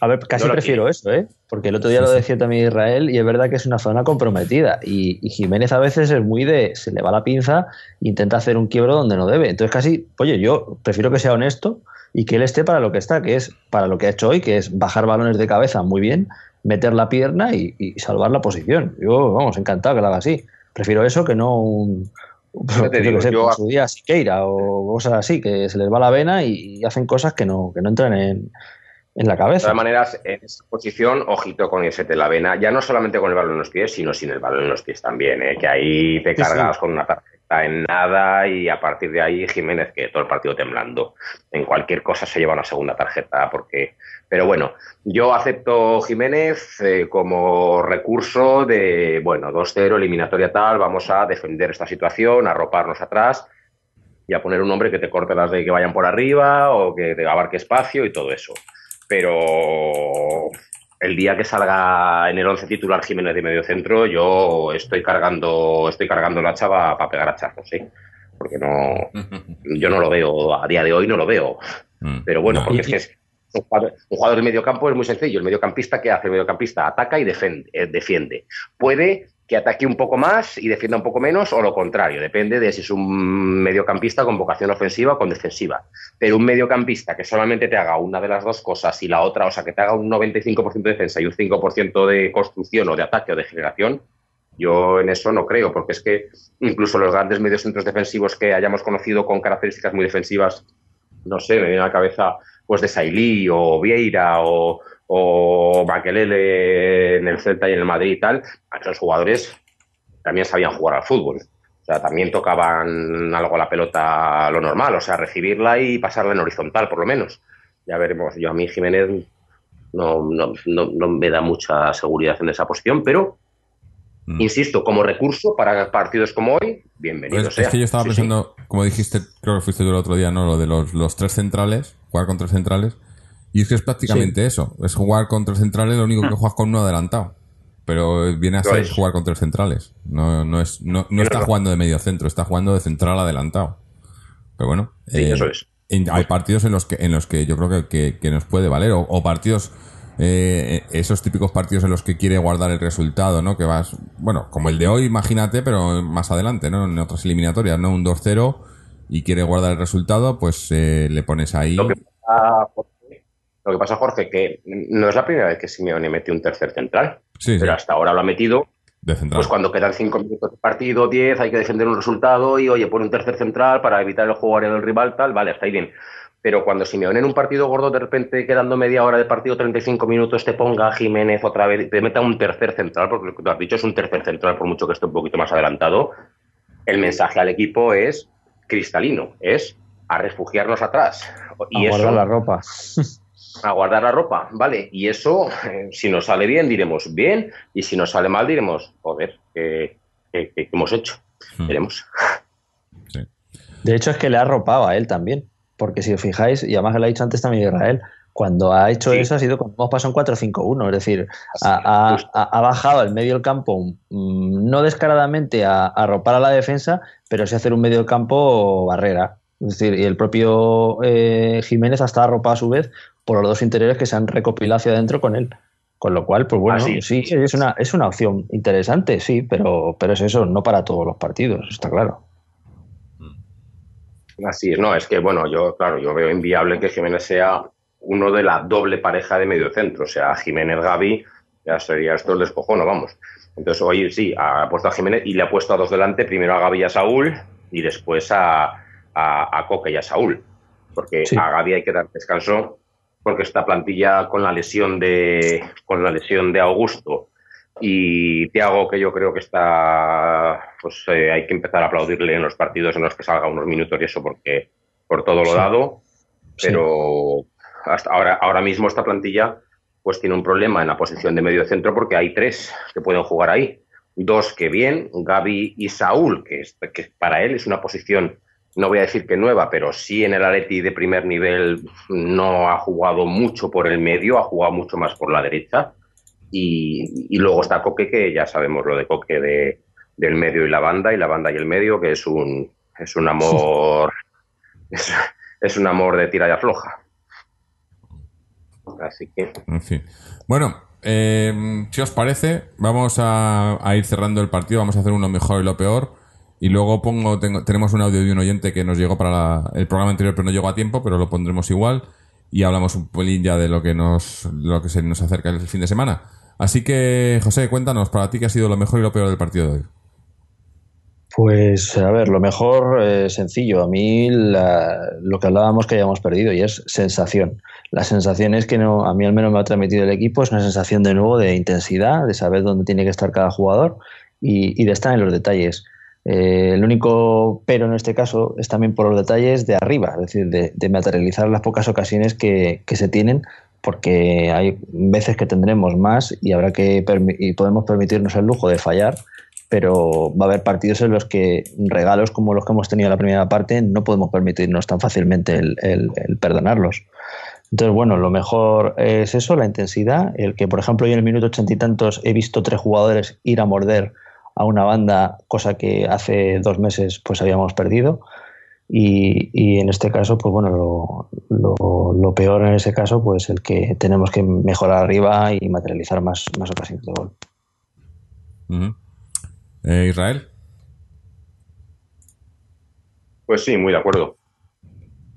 a ver casi prefiero eso eh porque el otro día lo decía también Israel y es verdad que es una zona comprometida y, Jiménez a veces es muy de se le va la pinza e intenta hacer un quiebro donde no debe. Entonces casi oye yo prefiero que sea honesto y que él esté para lo que está, que es para lo que ha hecho hoy, que es bajar balones de cabeza muy bien, meter la pierna y, salvar la posición. Yo, vamos, encantado que lo haga así. Prefiero eso que no un, su día Siqueira o cosas así, que se les va la vena y, hacen cosas que no, que no entran en, en la cabeza. De todas maneras, en esa posición, ojito con irse de la vena, ya no solamente con el balón en los pies, sino sin el balón en los pies también, ¿eh? que ahí te cargas con una tarjeta en nada y a partir de ahí Jiménez, que todo el partido temblando. En cualquier cosa se lleva una segunda tarjeta porque pero bueno, yo acepto Jiménez eh, como recurso de, bueno, 2-0, eliminatoria tal, vamos a defender esta situación, a arroparnos atrás y a poner un hombre que te corte las de que vayan por arriba o que te abarque espacio y todo eso. Pero el día que salga en el 11 titular Jiménez de medio centro, yo estoy cargando, estoy cargando la chava para pegar a charlos, ¿sí? Porque no, yo no lo veo, a día de hoy no lo veo. Mm. Pero bueno, porque es que un jugador, de medio campo es muy sencillo. El mediocampista, ¿qué hace? El mediocampista ataca y eh, defiende. Puede que ataque un poco más y defienda un poco menos, o lo contrario. Depende de si es un mediocampista con vocación ofensiva o con defensiva. Pero un mediocampista que solamente te haga una de las dos cosas y la otra, o sea, que te haga un 95% de defensa y un 5% de construcción o de ataque o de generación, yo en eso no creo, porque es que incluso los grandes mediocentros defensivos que hayamos conocido con características muy defensivas, no sé, me viene a la cabeza pues de Sailí o Vieira o, o Maquelele en el Celta y en el Madrid y tal, esos jugadores también sabían jugar al fútbol. O sea, también tocaban algo a la pelota lo normal, o sea, recibirla y pasarla en horizontal, por lo menos. Ya veremos. Yo a mí Jiménez no, no, no me da mucha seguridad en esa posición, pero Mm. Insisto, como recurso para partidos como hoy, bienvenido pues Es que yo estaba pensando, como dijiste, creo que fuiste tú el otro día, ¿no? Lo de los, tres centrales, jugar con tres centrales. Y es que es prácticamente eso. Es jugar con tres centrales, lo único que mm. juegas con uno adelantado. Pero viene a ser jugar con tres centrales. No, no, es, no, está jugando de medio centro, está jugando de central adelantado. Pero bueno. Eh, eso es. hay partidos en los que, en los que yo creo que, que, nos puede valer. o partidos eh, esos típicos partidos en los que quiere guardar el resultado, ¿no? Que vas, bueno, como el de hoy, imagínate, pero más adelante, ¿no? En otras eliminatorias, ¿no? Un 2-0 y quiere guardar el resultado, pues eh, le pones ahí. Lo que, pasa, lo que pasa, Jorge, que no es la primera vez que Simeone mete un tercer central, pero hasta ahora lo ha metido. Pues cuando quedan 5 minutos de partido, 10, hay que defender un resultado y, oye, pone un tercer central para evitar el juego del rival, tal, vale, está ahí bien pero cuando Simeone en un partido gordo de repente quedando media hora de partido, 35 minutos, te ponga a Jiménez otra vez, te meta un tercer central, porque lo que tú has dicho es un tercer central, por mucho que esté un poquito más adelantado, el mensaje al equipo es cristalino, es a refugiarnos atrás. Y a guardar la ropa. A guardar la ropa, vale. Y eso, eh, si nos sale bien, diremos bien, y si nos sale mal, diremos, joder, ¿qué, hemos hecho? Hmm. Veremos. De hecho, es que le ha arropado a él también porque si os fijáis, y además que lo ha dicho antes también Israel, Cuando ha hecho eso ha sido cuando hemos pasado en 4-5-1, es decir, ha, bajado el medio del campo mm, no descaradamente a, arropar a la defensa, pero sí hacer un medio del campo barrera. Es decir, y el propio eh, Jiménez ha estado arropado a su vez por los dos interiores que se han recopilado hacia adentro con él. Con lo cual, pues bueno, sí, es una, es una opción interesante, sí, pero, pero es eso, no para todos los partidos, está claro. Así es, no, es que bueno, yo, claro, yo veo inviable que Jiménez sea uno de la doble pareja de medio centro, o sea, Jiménez Gaby, ya sería esto el descojono, vamos. Entonces, hoy sí, ha puesto a Jiménez y le ha puesto a dos delante, primero a Gaby y a Saúl, y después a, a, Coque y a Saúl, porque a Gaby hay que dar descanso, porque esta plantilla con la lesión de, con la lesión de Augusto y Tiago, que yo creo que está, pues eh, hay que empezar a aplaudirle en los partidos en los que salga unos minutos y eso, porque por todo lo dado, pero hasta ahora, ahora mismo esta plantilla pues tiene un problema en la posición de medio centro porque hay tres que pueden jugar ahí. Dos que bien, Gaby y Saúl, que, que para él es una posición, no voy a decir que nueva, pero sí en el Atleti de primer nivel no ha jugado mucho por el medio, ha jugado mucho más por la derecha. Y, luego está Coque, que ya sabemos lo de Coque de, del medio y la banda, y la banda y el medio, que es un, es un amor, es, un amor de tira y afloja. Así que. En fin. Bueno, eh, si os parece, vamos a, ir cerrando el partido, vamos a hacer uno mejor y lo peor. Y luego pongo, tenemos un audio de un oyente que nos llegó para el programa anterior, pero no llegó a tiempo, pero lo pondremos igual. Y hablamos un pelín ya de lo que nos, lo que se nos acerca el fin de semana. Así que, José, cuéntanos, para ti, ¿qué ha sido lo mejor y lo peor del partido de hoy? Pues, a ver, lo mejor, eh, sencillo. A mí lo que hablábamos que hayamos perdido y es sensación. La sensación es que no, a mí al menos me ha transmitido el equipo, es una sensación de nuevo de intensidad, de saber dónde tiene que estar cada jugador y, de estar en los detalles. Eh, el único pero en este caso es también por los detalles de arriba, es decir, de, materializar las pocas ocasiones que, se tienen porque hay veces que tendremos más y habrá que y podemos permitirnos el lujo de fallar, pero va a haber partidos en los que regalos como los que hemos tenido en la primera parte no podemos permitirnos tan fácilmente el, perdonarlos. Entonces, bueno, lo mejor es eso, la intensidad, el que, por ejemplo, yo en el minuto ochenta y tantos he visto tres jugadores ir a morder a una banda, cosa que hace dos meses pues habíamos perdido. Y, en este caso, pues bueno, lo, peor en ese caso, pues el que tenemos que mejorar arriba y materializar más, más ocasiones de gol. Eh, Israel. Pues sí, muy de acuerdo.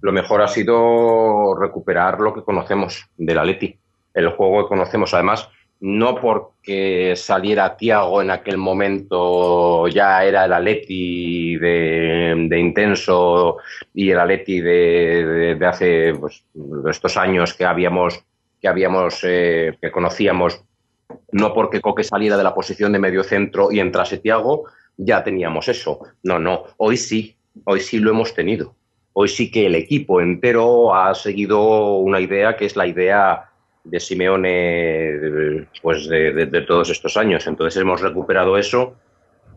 Lo mejor ha sido recuperar lo que conocemos del Atleti, el juego que conocemos. Además, no porque saliera Tiago en aquel momento ya era el Atleti de, intenso y el Atleti de, de, hace pues, estos años que habíamos que habíamos eh, que conocíamos. No porque Coque saliera de la posición de medio centro y entrase Tiago ya teníamos eso. No no. Hoy sí. Hoy sí lo hemos tenido. Hoy sí que el equipo entero ha seguido una idea que es la idea de Simeone pues de, todos estos años. Entonces hemos recuperado eso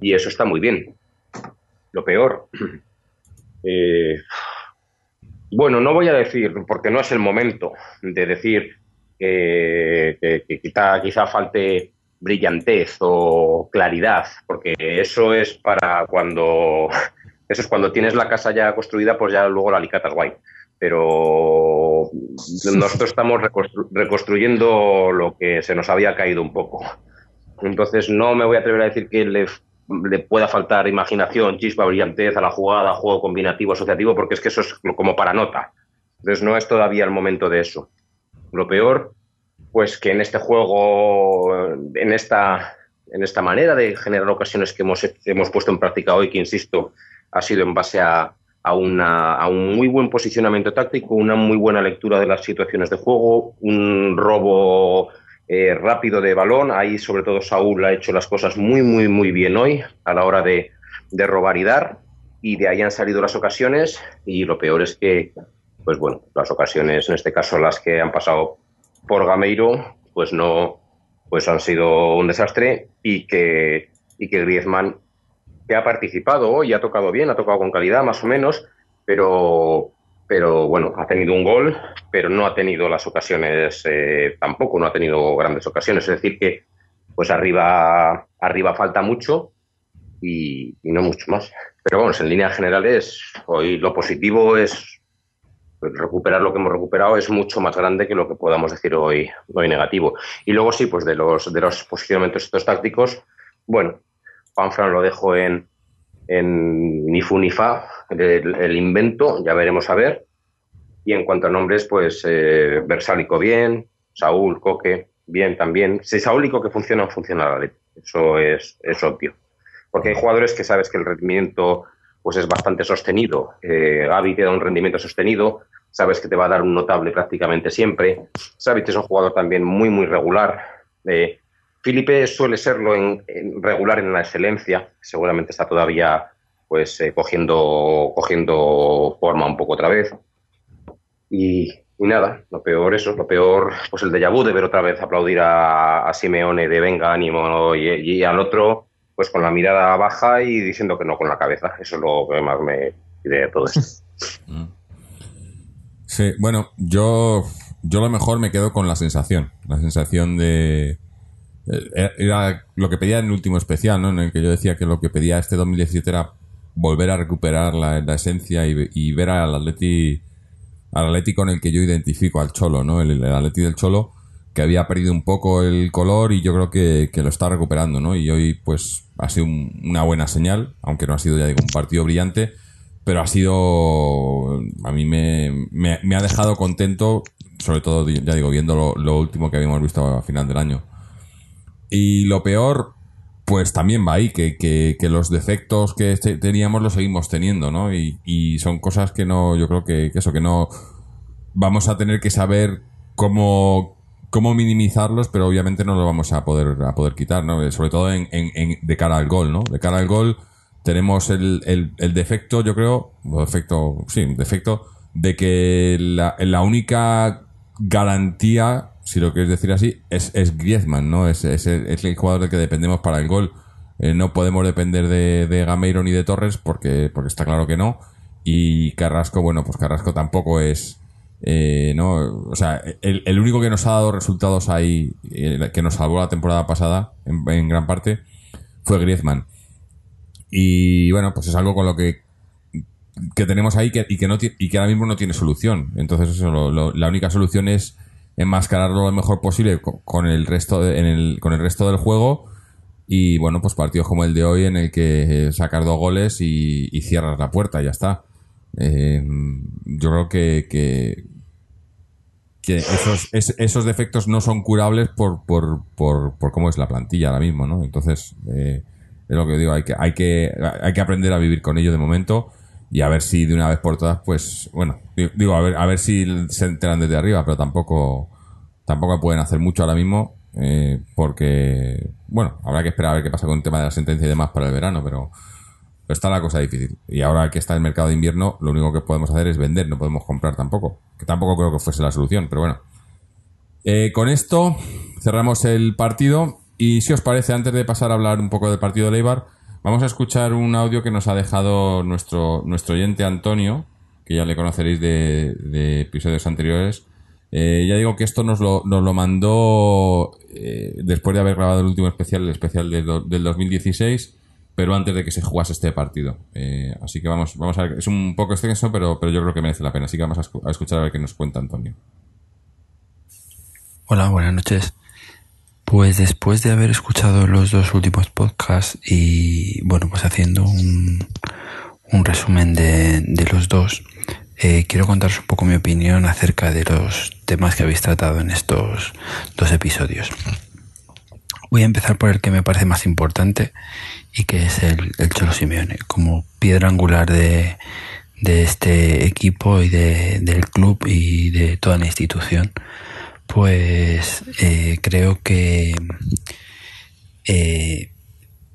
y eso está muy bien. Lo peor. Eh, bueno, no voy a decir, porque no es el momento de decir que, quizá, quizá falte brillantez o claridad, porque eso es para cuando eso es cuando tienes la casa ya construida, pues ya luego la alicatas guay pero nosotros estamos reconstruyendo lo que se nos había caído un poco. Entonces no me voy a atrever a decir que le, pueda faltar imaginación, chispa, brillantez a la jugada, juego combinativo, asociativo, porque es que eso es como para nota. Entonces no es todavía el momento de eso. Lo peor, pues que en este juego, en esta, en esta manera de generar ocasiones que hemos, hemos puesto en práctica hoy, que insisto, ha sido en base a, a, un muy buen posicionamiento táctico, una muy buena lectura de las situaciones de juego, un robo eh, rápido de balón. Ahí, sobre todo, Saúl ha hecho las cosas muy, muy, muy bien hoy a la hora de, robar y dar. Y de ahí han salido las ocasiones. Y lo peor es que, pues bueno, las ocasiones, en este caso las que han pasado por Gameiro, pues no, pues han sido un desastre y que, y que Griezmann que ha participado hoy, ha tocado bien, ha tocado con calidad más o menos, pero, pero bueno, ha tenido un gol, pero no ha tenido las ocasiones eh, tampoco, no ha tenido grandes ocasiones. Es decir, que pues arriba, arriba falta mucho y, no mucho más. Pero bueno, en líneas generales, hoy lo positivo es recuperar lo que hemos recuperado es mucho más grande que lo que podamos decir hoy, hoy negativo. Y luego sí, pues de los, de los posicionamientos estos tácticos, bueno, Juanfran lo dejo en, ni fu ni fa, el, invento, ya veremos a ver. Y en cuanto a nombres, pues eh, Versálico bien, Saúl, Coque, bien también. Si Saúl y Coque funcionan, funciona la. Eso es, es obvio. Porque hay jugadores que sabes que el rendimiento pues es bastante sostenido. Eh, Gaby te da un rendimiento sostenido, sabes que te va a dar un notable prácticamente siempre. Que es un jugador también muy, muy regular. Eh, Felipe suele serlo en, regular en la excelencia, seguramente está todavía pues eh, cogiendo, cogiendo forma un poco otra vez. Y, nada, lo peor eso, lo peor, pues el de vu de ver otra vez aplaudir a, Simeone de venga, ánimo, y, al otro, pues con la mirada baja y diciendo que no con la cabeza. Eso es lo que más me pide de todo esto. Mm. Sí, bueno, yo, yo lo mejor me quedo con la sensación, la sensación de, era lo que pedía en el último especial, ¿no? En el que yo decía que lo que pedía este 2017 era volver a recuperar la, esencia y, ver al Atleti, al Atleti con el que yo identifico, al Cholo, ¿no? El, el Atleti del Cholo, que había perdido un poco el color y yo creo que, lo está recuperando, ¿no? Y hoy, pues, ha sido una buena señal, aunque no ha sido, ya digo, un partido brillante, pero ha sido, a mí me, me, ha dejado contento, sobre todo, ya digo, viendo lo, lo último que habíamos visto a final del año. Y lo peor, pues también va ahí, que, que, los defectos que este, teníamos los seguimos teniendo, ¿no? Y, son cosas que no, yo creo que, eso, que no vamos a tener que saber cómo, cómo minimizarlos, pero obviamente no lo vamos a poder, a poder quitar, ¿no? Sobre todo en, en, de cara al gol, ¿no? De cara al gol tenemos el, el, el defecto, yo creo, defecto, sí, defecto, de que la, la única garantía si lo quieres decir así, es, es Griezmann, ¿no? Es, es, el, jugador del que dependemos para el gol. Eh, no podemos depender de, de, Gameiro ni de Torres porque, porque está claro que no. Y Carrasco, bueno, pues Carrasco tampoco es... Eh, no, o sea, el, el, único que nos ha dado resultados ahí, eh, que nos salvó la temporada pasada, en, gran parte, fue Griezmann. Y bueno, pues es algo con lo que, que tenemos ahí que, y, que no, y que ahora mismo no tiene solución. Entonces, eso, la única solución es enmascararlo lo mejor posible con el resto en el, con el resto del juego. Y bueno pues partidos como el de hoy en el que sacas dos goles y, cierras la puerta ya está. Eh, yo creo que, que, esos, esos defectos no son curables por, por, por, por, cómo es la plantilla ahora mismo no entonces eh, es lo que digo hay que hay que hay que aprender a vivir con ello de momento y a ver si de una vez por todas, pues, bueno, digo, a ver, a ver si se enteran desde arriba, pero tampoco, tampoco pueden hacer mucho ahora mismo, eh, porque, bueno, habrá que esperar a ver qué pasa con el tema de la sentencia y demás para el verano, pero, está la cosa difícil. Y ahora que está el mercado de invierno, lo único que podemos hacer es vender, no podemos comprar tampoco, que tampoco creo que fuese la solución, pero bueno. Eh, con esto cerramos el partido y si os parece, antes de pasar a hablar un poco del partido de Leibar, Vamos a escuchar un audio que nos ha dejado nuestro, nuestro oyente Antonio, que ya le conoceréis de, episodios anteriores. Eh, ya digo que esto nos lo, nos lo mandó eh, después de haber grabado el último especial, el especial del, del 2016, pero antes de que se jugase este partido. Eh, así que vamos, vamos a ver, es un poco extenso, pero, pero yo creo que merece la pena. Así que vamos a escuchar a ver qué nos cuenta Antonio. Hola, buenas noches. Pues después de haber escuchado los dos últimos podcasts y bueno, pues haciendo un, resumen de, de, los dos, eh, quiero contaros un poco mi opinión acerca de los temas que habéis tratado en estos dos episodios. Voy a empezar por el que me parece más importante y que es el, el Cholo Simeone, como piedra angular de, de este equipo y de, del club y de toda la institución pues eh, creo que eh,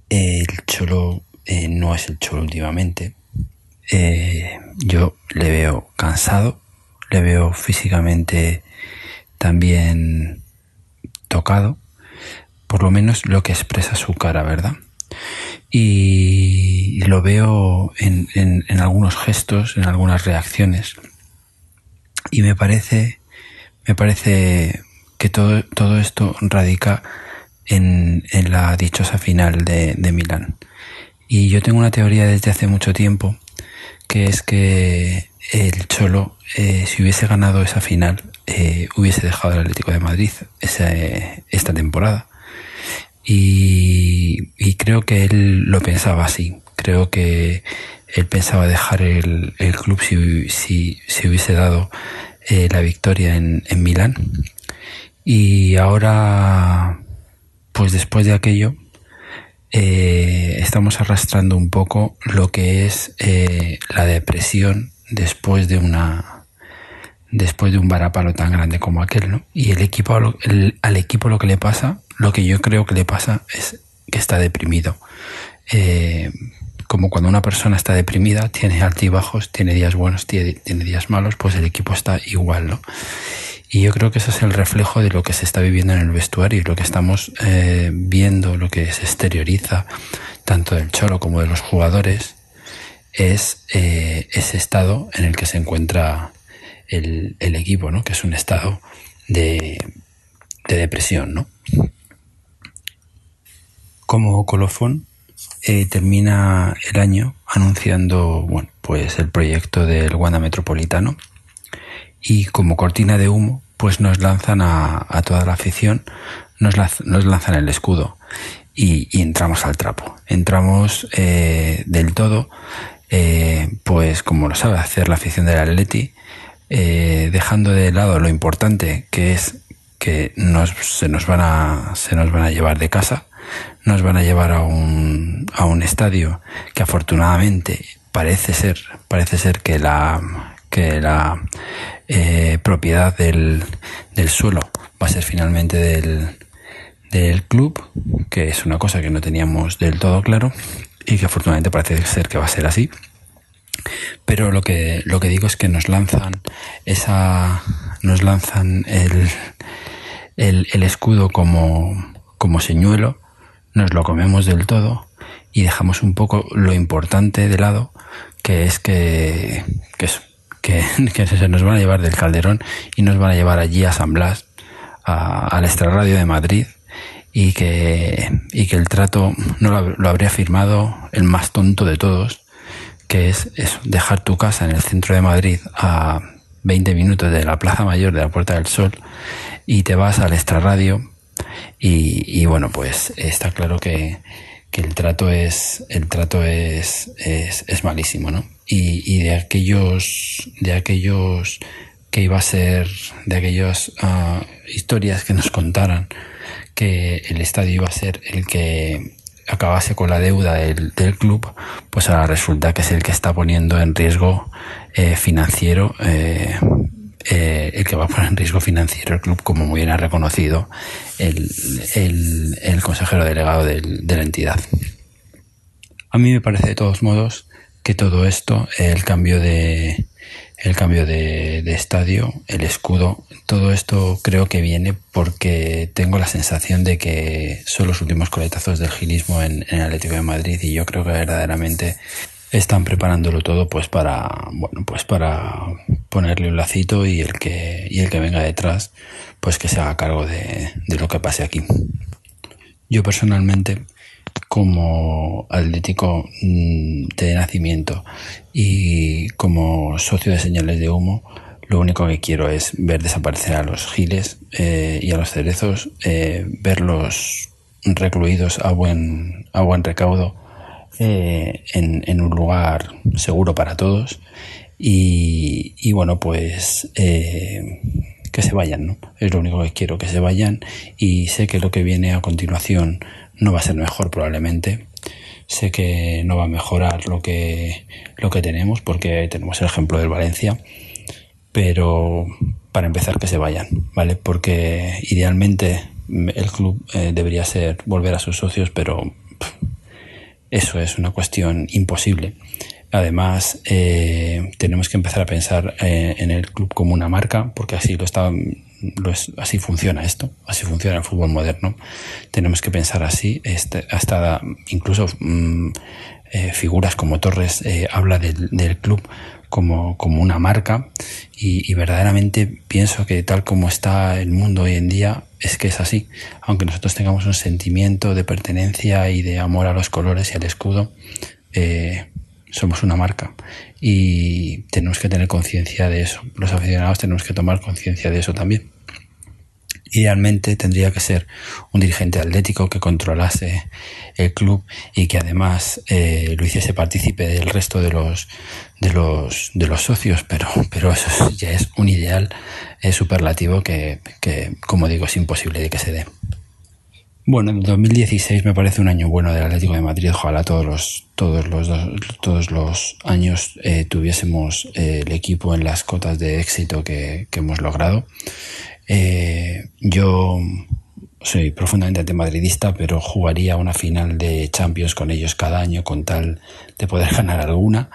el Cholo eh, no es el Cholo últimamente. yo le veo cansado, le veo físicamente también tocado, por lo menos lo que expresa su cara, ¿verdad? Y lo veo en, en algunos gestos, en algunas reacciones, Y me parece, me parece que todo, todo esto radica en, en la dichosa final de, de Milán. Y yo tengo una teoría desde hace mucho tiempo, que es que el Cholo, eh, si hubiese ganado esa final, eh, hubiese dejado el Atlético de Madrid esa, esta temporada. Y, y, creo que él lo pensaba así. Creo que él pensaba dejar el, el club si, si, si, hubiese dado eh, la victoria en, en Milán. Y ahora, pues después de aquello, eh, estamos arrastrando un poco lo que es eh, la depresión después de una después de un varapalo tan grande como aquel, ¿no? Y el equipo al equipo lo que le pasa, lo que yo creo que le pasa es que está deprimido. Eh, como cuando una persona está deprimida, tiene altibajos, tiene días buenos, tiene, días malos, pues el equipo está igual, ¿no? Y yo creo que eso es el reflejo de lo que se está viviendo en el vestuario y lo que estamos eh, viendo, lo que se exterioriza, tanto del Cholo como de los jugadores, es eh, ese estado en el que se encuentra el, el, equipo, ¿no? Que es un estado de, de depresión, ¿no? Como colofón, eh, termina el año anunciando, bueno, pues el proyecto del Wanda Metropolitano, y como cortina de humo, pues nos lanzan a, toda la afición, nos, lanzan el escudo y, y entramos al trapo. Entramos eh, del todo, eh, pues como lo sabe hacer la afición del Atleti, eh, dejando de lado lo importante que es que nos, se, nos van a, se nos van a llevar de casa, nos van a llevar a un, a un estadio que afortunadamente parece ser, parece ser que la, que la eh, propiedad del, del, suelo va a ser finalmente del, del club, que es una cosa que no teníamos del todo claro y que afortunadamente parece ser que va a ser así. Pero lo que, lo que digo es que nos lanzan esa, nos lanzan el, el, el escudo como, como señuelo, nos lo comemos del todo y dejamos un poco lo importante de lado, que es que, que que, que, se nos van a llevar del Calderón y nos van a llevar allí a San Blas, a, al Extrarradio de Madrid, y que, y que el trato no lo, lo, habría firmado el más tonto de todos, que es eso, dejar tu casa en el centro de Madrid a 20 minutos de la Plaza Mayor de la Puerta del Sol y te vas al Extrarradio y, y bueno, pues está claro que, que el trato es el trato es, es, malísimo, ¿no? Y, y, de aquellos de aquellos que iba a ser de aquellas uh, historias que nos contaran que el estadio iba a ser el que acabase con la deuda del, del club, pues ahora resulta que es el que está poniendo en riesgo eh, financiero eh, eh, el que va a poner en riesgo financiero el club, como muy bien ha reconocido el, el, consejero delegado del, de la entidad. A mí me parece de todos modos que todo esto, el cambio de el cambio de, de, estadio, el escudo, todo esto creo que viene porque tengo la sensación de que son los últimos coletazos del gilismo en, en el Atlético de Madrid y yo creo que verdaderamente están preparándolo todo pues para bueno pues para ponerle un lacito y el que y el que venga detrás pues que se haga cargo de, de lo que pase aquí. Yo personalmente como atlético mm, de nacimiento y como socio de señales de humo lo único que quiero es ver desaparecer a los giles eh, y a los cerezos eh, verlos recluidos a buen a buen recaudo eh, en, un lugar seguro para todos. Y, y bueno pues eh, que se vayan ¿no? es lo único que quiero que se vayan. Y sé que lo que viene a continuación no va a ser mejor probablemente. Sé que no va a mejorar lo que lo que tenemos porque tenemos el ejemplo del Valencia. Pero para empezar que se vayan vale porque idealmente el club eh, debería ser volver a sus socios pero eso es una cuestión imposible. Además, eh, tenemos que empezar a pensar eh, en el club como una marca, porque así lo está, lo así funciona esto, así funciona el fútbol moderno. Tenemos que pensar así, este, hasta incluso mmm, eh, figuras como Torres habla del club como, como, una marca y, y, verdaderamente pienso que tal como está el mundo hoy en día es que es así. Aunque nosotros tengamos un sentimiento de pertenencia y de amor a los colores y al escudo, eh, somos una marca y tenemos que tener conciencia de eso. Los aficionados tenemos que tomar conciencia de eso también. Idealmente tendría que ser un dirigente atlético que controlase el club y que además eh, lo hiciese partícipe del resto de los de los de los socios, pero pero eso ya es un ideal es superlativo que, que, como digo, es imposible de que se dé. Bueno, el 2016 me parece un año bueno del Atlético de Madrid. Ojalá todos los, todos los, todos los años eh, tuviésemos eh, el equipo en las cotas de éxito que hemos logrado. Eh, yo soy profundamente antimadridista, pero jugaría una final de Champions con ellos cada año con tal de poder ganar alguna.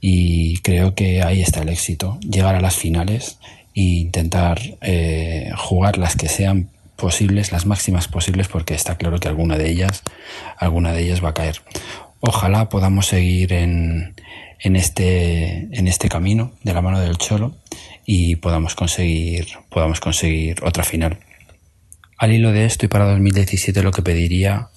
Y creo que ahí está el éxito, llegar a las finales e intentar eh, jugar las que sean posibles, las máximas posibles, porque está claro que alguna de ellas, alguna de ellas va a caer. Ojalá podamos seguir en, en este, en este camino de la mano del Cholo y podamos conseguir, podamos conseguir otra final. Al hilo de esto y para 2017 lo que pediría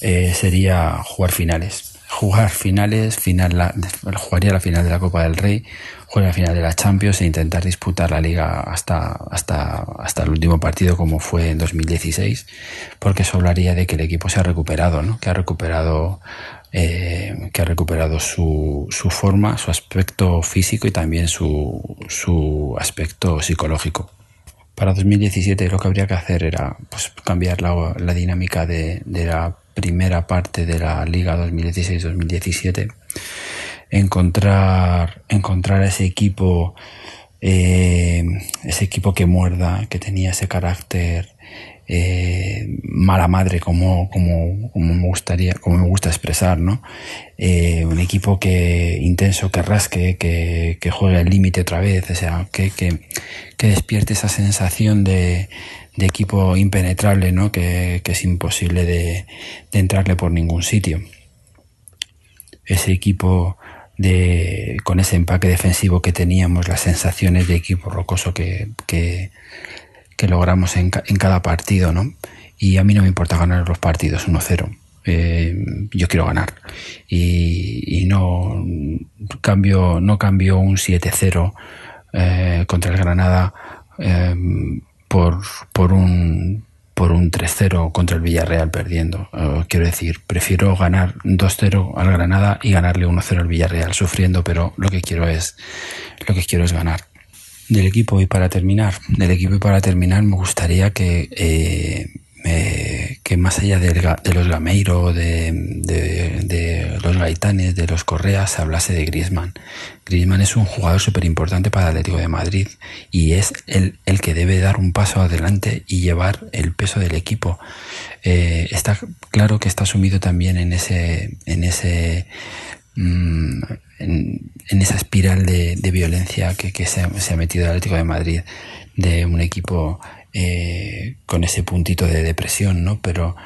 eh, sería jugar finales. Jugar finales, final jugaría la final de la Copa del Rey, jugaría la final de la Champions e intentar disputar la liga hasta, hasta, hasta el último partido como fue en 2016, porque eso hablaría de que el equipo se ha recuperado, ¿no? que ha recuperado eh, que ha recuperado su, su, forma, su aspecto físico y también su, su aspecto psicológico. Para 2017 lo que habría que hacer era pues, cambiar la, la dinámica de, de, la primera parte de la Liga 2016-2017, encontrar, encontrar ese equipo, eh, ese equipo que muerda, que tenía ese carácter eh, mala madre como, como, como, me gustaría, como me gusta expresar, ¿no? Eh, un equipo que intenso, que rasque, que, que juegue al límite otra vez, o sea, que, que, despierte esa sensación de, equipo impenetrable, ¿no? Que, es imposible de, entrarle por ningún sitio. Ese equipo de, con ese empaque defensivo que teníamos, las sensaciones de equipo rocoso que, que logramos en, en, cada partido, ¿no? Y a mí no me importa ganar los partidos 1-0. Eh, yo quiero ganar. Y, y, no cambio, no cambio un 7-0 eh, contra el Granada eh, por, por un por un 3-0 contra el Villarreal perdiendo. Uh, quiero decir, prefiero ganar 2-0 al Granada y ganarle 1-0 al Villarreal sufriendo, pero lo que quiero es lo que quiero es ganar del equipo y para terminar, del equipo y para terminar me gustaría que, eh, que más allá de, los Gameiro, de, de, los Gaitanes, de los Correas, se hablase de Griezmann. Griezmann es un jugador súper importante para el Atlético de Madrid y es el, el, que debe dar un paso adelante y llevar el peso del equipo. Eh, está claro que está sumido también en ese, en ese mmm, en, en, esa espiral de, violencia que, se, ha, se, ha, metido el Atlético de Madrid, de un equipo eh, con ese puntito de depresión, ¿no? Pero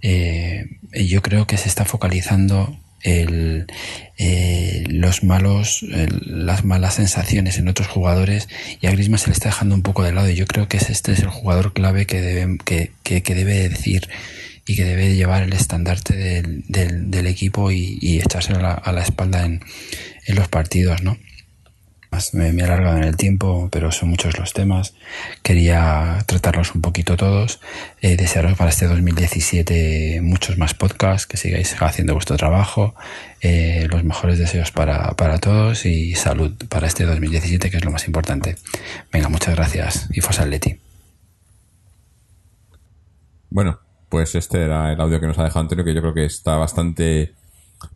eh, yo creo que se está focalizando el, eh, los malos, las malas sensaciones en otros jugadores y a Griezmann se le está dejando un poco de lado y yo creo que este es el jugador clave que debe, que, que, que debe decir y que debe llevar el estandarte del, del, equipo y, y echárselo a la, espalda en, en, los partidos, ¿no? Me, he alargado en el tiempo, pero son muchos los temas. Quería tratarlos un poquito todos. Eh, desearos para este 2017 muchos más podcasts, que sigáis haciendo vuestro trabajo. Eh, los mejores deseos para, para todos y salud para este 2017, que es lo más importante. Venga, muchas gracias y Fos Atleti. Bueno, pues este era el audio que nos ha dejado Antonio, que yo creo que está bastante,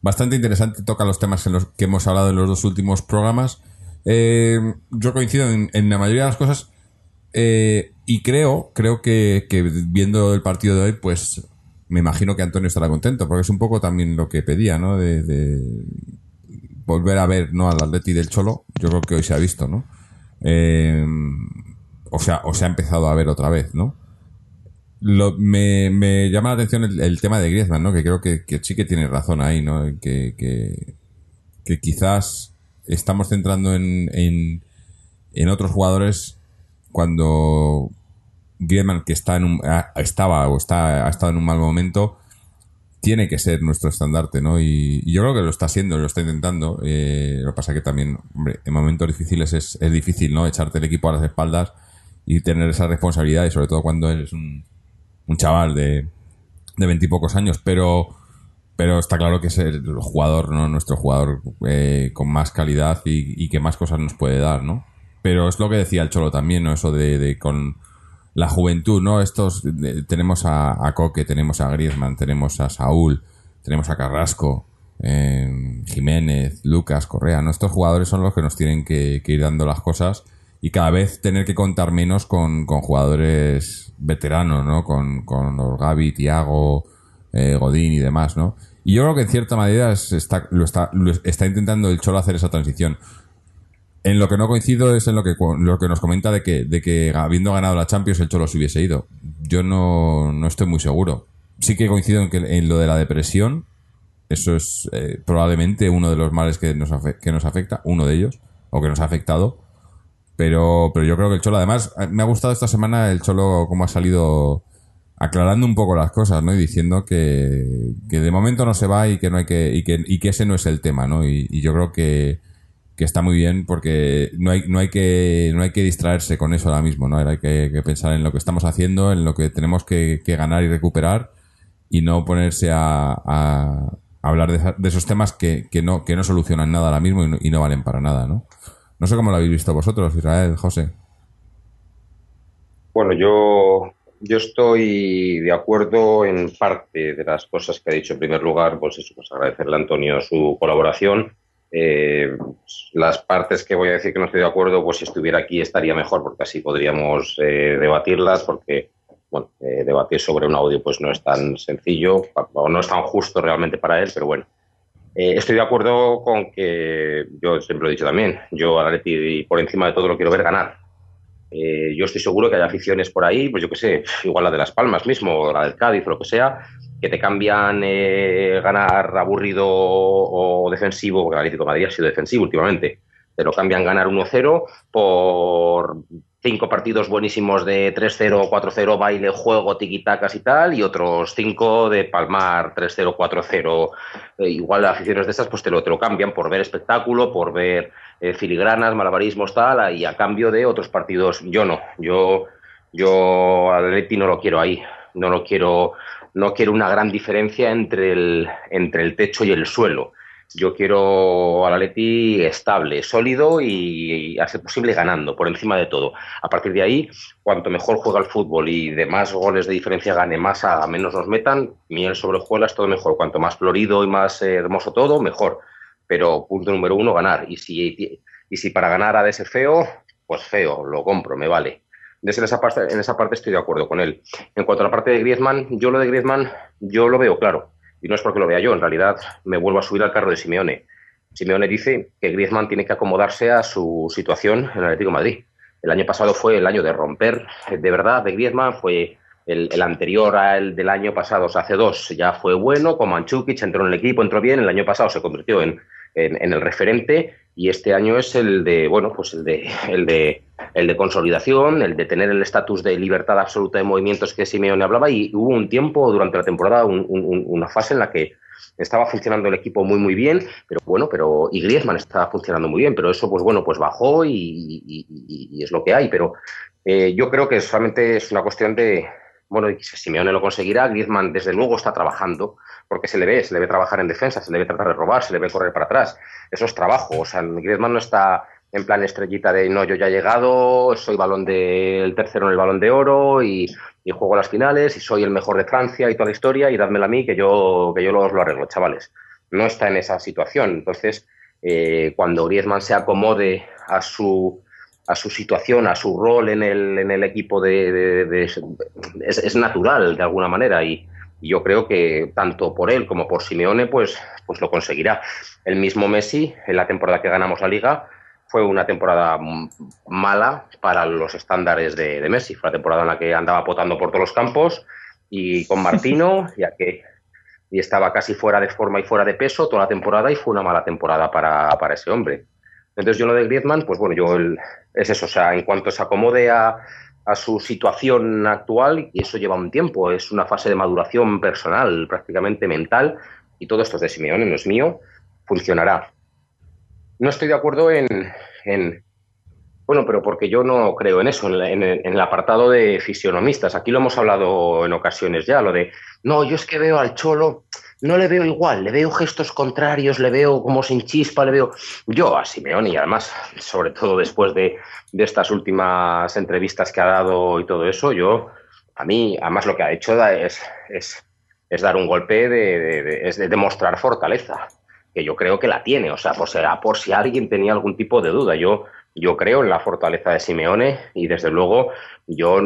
bastante interesante, toca los temas en los que hemos hablado en los dos últimos programas. Eh, yo coincido en, la mayoría de las cosas eh, y creo, creo que, viendo el partido de hoy, pues me imagino que Antonio estará contento, porque es un poco también lo que pedía, ¿no? De, de volver a ver, ¿no? Al Atleti del Cholo, yo creo que hoy se ha visto, ¿no? Eh, o sea, o se ha empezado a ver otra vez, ¿no? Me, me, llama la atención el, tema de Griezmann, ¿no? Que creo que, sí que tiene razón ahí, ¿no? Que, que, quizás estamos centrando en, en, en, otros jugadores cuando Griezmann, que está en un, estaba o está, ha estado en un mal momento, tiene que ser nuestro estandarte, ¿no? Y, yo creo que lo está haciendo, lo está intentando. Eh, lo que pasa que también, hombre, en momentos difíciles es, es difícil, ¿no? Echarte el equipo a las espaldas y tener esa responsabilidad, y sobre todo cuando eres un, un chaval de veintipocos años, pero pero está claro que es el jugador, ¿no? Nuestro jugador eh, con más calidad y, que más cosas nos puede dar, ¿no? Pero es lo que decía el Cholo también, ¿no? Eso de, con la juventud, ¿no? Estos, tenemos a, Coque, tenemos a Griezmann, tenemos a Saúl, tenemos a Carrasco, eh, Jiménez, Lucas, Correa, ¿no? Estos jugadores son los que nos tienen que, ir dando las cosas y cada vez tener que contar menos con, con jugadores veteranos, ¿no? Con, con Gaby, Tiago, eh, Godín y demás, ¿no? Y yo creo que en cierta manera está, lo, está, lo está intentando el Cholo hacer esa transición. En lo que no coincido es en lo que, lo que nos comenta de que, de que habiendo ganado la Champions el Cholo se hubiese ido. Yo no, no estoy muy seguro. Sí que coincido en, que, en lo de la depresión. Eso es eh, probablemente uno de los males que nos, que nos afecta, uno de ellos, o que nos ha afectado. Pero, pero yo creo que el Cholo, además, me ha gustado esta semana el Cholo cómo ha salido aclarando un poco las cosas, ¿no? Y diciendo que, que de momento no se va y que no hay que, y que, y que ese no es el tema, ¿no? y yo creo que, que está muy bien porque no hay, no hay que no hay que distraerse con eso ahora mismo, ¿no? Hay que, pensar en lo que estamos haciendo, en lo que tenemos que, ganar y recuperar y no ponerse a, hablar de, esos temas que, no, que no solucionan nada ahora mismo y no, valen para nada, ¿no? No sé cómo lo habéis visto vosotros, Israel, José. Bueno, yo, yo estoy de acuerdo en parte de las cosas que ha dicho. En primer lugar, pues eso, pues agradecerle a Antonio su colaboración eh, las partes que voy a decir que no estoy de acuerdo, pues si estuviera aquí estaría mejor, porque así podríamos eh, debatirlas, porque bueno, eh, debatir sobre un audio pues no es tan sencillo, o no es tan justo realmente para él, pero bueno. Estoy de acuerdo con que, yo siempre lo he dicho también, yo a Leti por encima de todo lo quiero ver ganar. yo estoy seguro que hay aficiones por ahí, pues yo qué sé, igual la de Las Palmas mismo, o la del Cádiz o lo que sea, que te cambian eh, ganar aburrido o defensivo, porque el Atlético de Madrid ha sido defensivo últimamente, pero cambian ganar 1-0 por cinco partidos buenísimos de 3-0, 4-0, baile, juego, tiquitacas y tal, y otros cinco de palmar 3-0, 4-0. Eh, igual aficiones de estas, pues te lo, te lo cambian por ver espectáculo, por ver eh, filigranas, malabarismos, tal, y a cambio de otros partidos. Yo no, yo, yo al Atleti no lo quiero ahí, no lo quiero no quiero una gran diferencia entre el, entre el techo y el suelo. Yo quiero al Atleti estable, sólido y, ser posible ganando, por encima de todo. A partir de ahí, cuanto mejor juega el fútbol y de más goles de diferencia gane, más a menos nos metan, miel sobre es todo mejor. Cuanto más florido y más hermoso todo, mejor. Pero punto número uno, ganar. Y si, y si para ganar ha de ser feo, pues feo, lo compro, me vale esa, parte, en esa parte estoy de acuerdo con él. En cuanto a la parte de Griezmann, yo lo de Griezmann, yo lo veo claro. Y no es porque lo vea yo, en realidad me vuelvo a subir al carro de Simeone. Simeone dice que Griezmann tiene que acomodarse a su situación en el Atlético Madrid. El año pasado fue el año de romper, de verdad, de Griezmann, fue el, anterior al del año pasado, o sea, hace dos, ya fue bueno, con Manchukic entró en el equipo, entró bien, el año pasado se convirtió en, en, el referente y este año es el de, bueno, pues el de, el de, el de consolidación, el de tener el estatus de libertad absoluta de movimientos que Simeone hablaba y hubo un tiempo durante la temporada, una fase en la que estaba funcionando el equipo muy muy bien, pero bueno, pero y Griezmann estaba funcionando muy bien, pero eso pues bueno, pues bajó y, es lo que hay, pero eh, yo creo que solamente es una cuestión de, bueno, si Simeone lo conseguirá, Griezmann desde luego está trabajando, porque se le ve, se le ve trabajar en defensa, se le ve tratar de robar, se le ve correr para atrás. Eso es trabajo. O sea, Griezmann no está en plan estrellita de no, yo ya he llegado, soy balón de, el tercero en el balón de oro y, juego las finales y soy el mejor de Francia y toda la historia y dádmela a mí que yo, que yo lo, lo arreglo, chavales. No está en esa situación. Entonces, eh, cuando Griezmann se acomode a su a su situación, a su rol en el, en el equipo de, es, es, natural de alguna manera y, y yo creo que tanto por él como por Simeone, pues, pues lo conseguirá. El mismo Messi, en la temporada que ganamos la liga, fue una temporada mala para los estándares de, Messi. Fue una temporada en la que andaba potando por todos los campos y con Martino, ya que y estaba casi fuera de forma y fuera de peso toda la temporada y fue una mala temporada para, para ese hombre. Entonces yo lo de Griezmann, pues bueno, yo es eso, o sea, en cuanto se acomode a, su situación actual, y eso lleva un tiempo, es una fase de maduración personal, prácticamente mental, y todo esto es de Simeone, no es mío, funcionará. No estoy de acuerdo en, en bueno, pero porque yo no creo en eso, en, el apartado de fisionomistas. Aquí lo hemos hablado en ocasiones ya, lo de, no, yo es que veo al Cholo, no le veo igual, le veo gestos contrarios, le veo como sin chispa, le veo... Yo a Simeone y además, sobre todo después de, estas últimas entrevistas que ha dado y todo eso, yo, a mí, además lo que ha hecho es, es, es dar un golpe de, es de demostrar fortaleza que yo creo que la tiene, o sea, por por si alguien tenía algún tipo de duda. Yo, yo creo en la fortaleza de Simeone y desde luego yo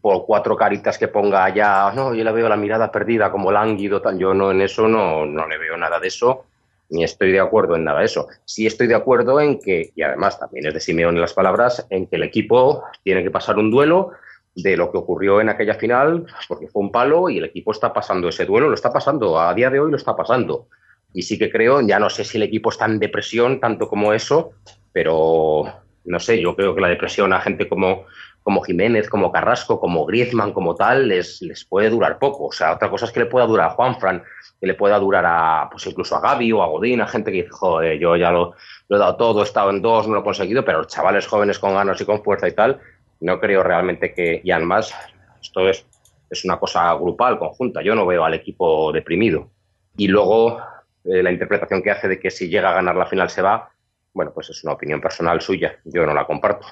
por cuatro caritas que ponga allá, no, yo le veo la mirada perdida como lánguido, tal, yo no en eso no, no le veo nada de eso, ni estoy de acuerdo en nada de eso. Sí estoy de acuerdo en que, y además también es de Simeone las palabras, en que el equipo tiene que pasar un duelo de lo que ocurrió en aquella final, porque fue un palo y el equipo está pasando ese duelo, lo está pasando, a día de hoy lo está pasando. Y sí que creo, ya no sé si el equipo está en depresión tanto como eso, pero no sé, yo creo que la depresión a gente como, como Jiménez, como Carrasco, como Griezmann, como tal, les, les puede durar poco. O sea, otra cosa es que le pueda durar a Juanfran, que le pueda durar a, pues incluso a Gaby o a Godín, a gente que dice, joder, yo ya lo, lo he dado todo, he estado en dos, no lo he conseguido, pero los chavales jóvenes con ganas y con fuerza y tal, no creo realmente que, y además, esto es, es una cosa grupal, conjunta. Yo no veo al equipo deprimido. Y luego, eh, la interpretación que hace de que si llega a ganar la final se va, bueno, pues es una opinión personal suya, yo no la comparto,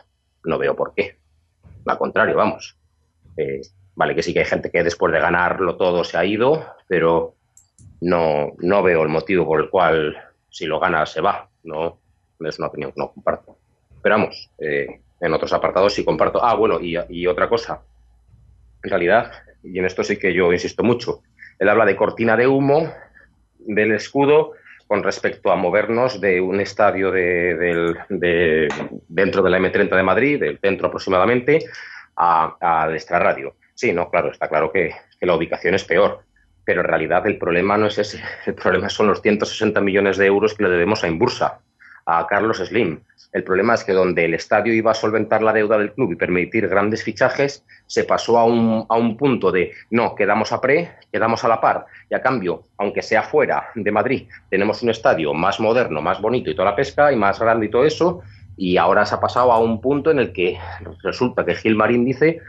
no veo por qué. Al contrario, vamos. Eh, vale, que sí que hay gente que después de ganarlo todo se ha ido, pero no, no veo el motivo por el cual si lo gana se va. No, es una opinión que no comparto. Pero vamos, eh, en otros apartados sí comparto. Ah, bueno, y, y otra cosa. En realidad, y en esto sí que yo insisto mucho, él habla de cortina de humo del escudo con respecto a movernos de un estadio de, dentro de la M30 de Madrid, del centro aproximadamente, al extrarradio. Sí, no, claro, está claro que, que, la ubicación es peor, pero en realidad el problema no es ese, el problema son los 160 millones de euros que le debemos a Imbursa, a Carlos Slim. El problema es que donde el estadio iba a solventar la deuda del club y permitir grandes fichajes, se pasó a un, a un punto de no, quedamos a pre, quedamos a la par, y a cambio, aunque sea fuera de Madrid, tenemos un estadio más moderno, más bonito y toda la pesca, y más grande y todo eso, y ahora se ha pasado a un punto en el que resulta que Gil Marín dice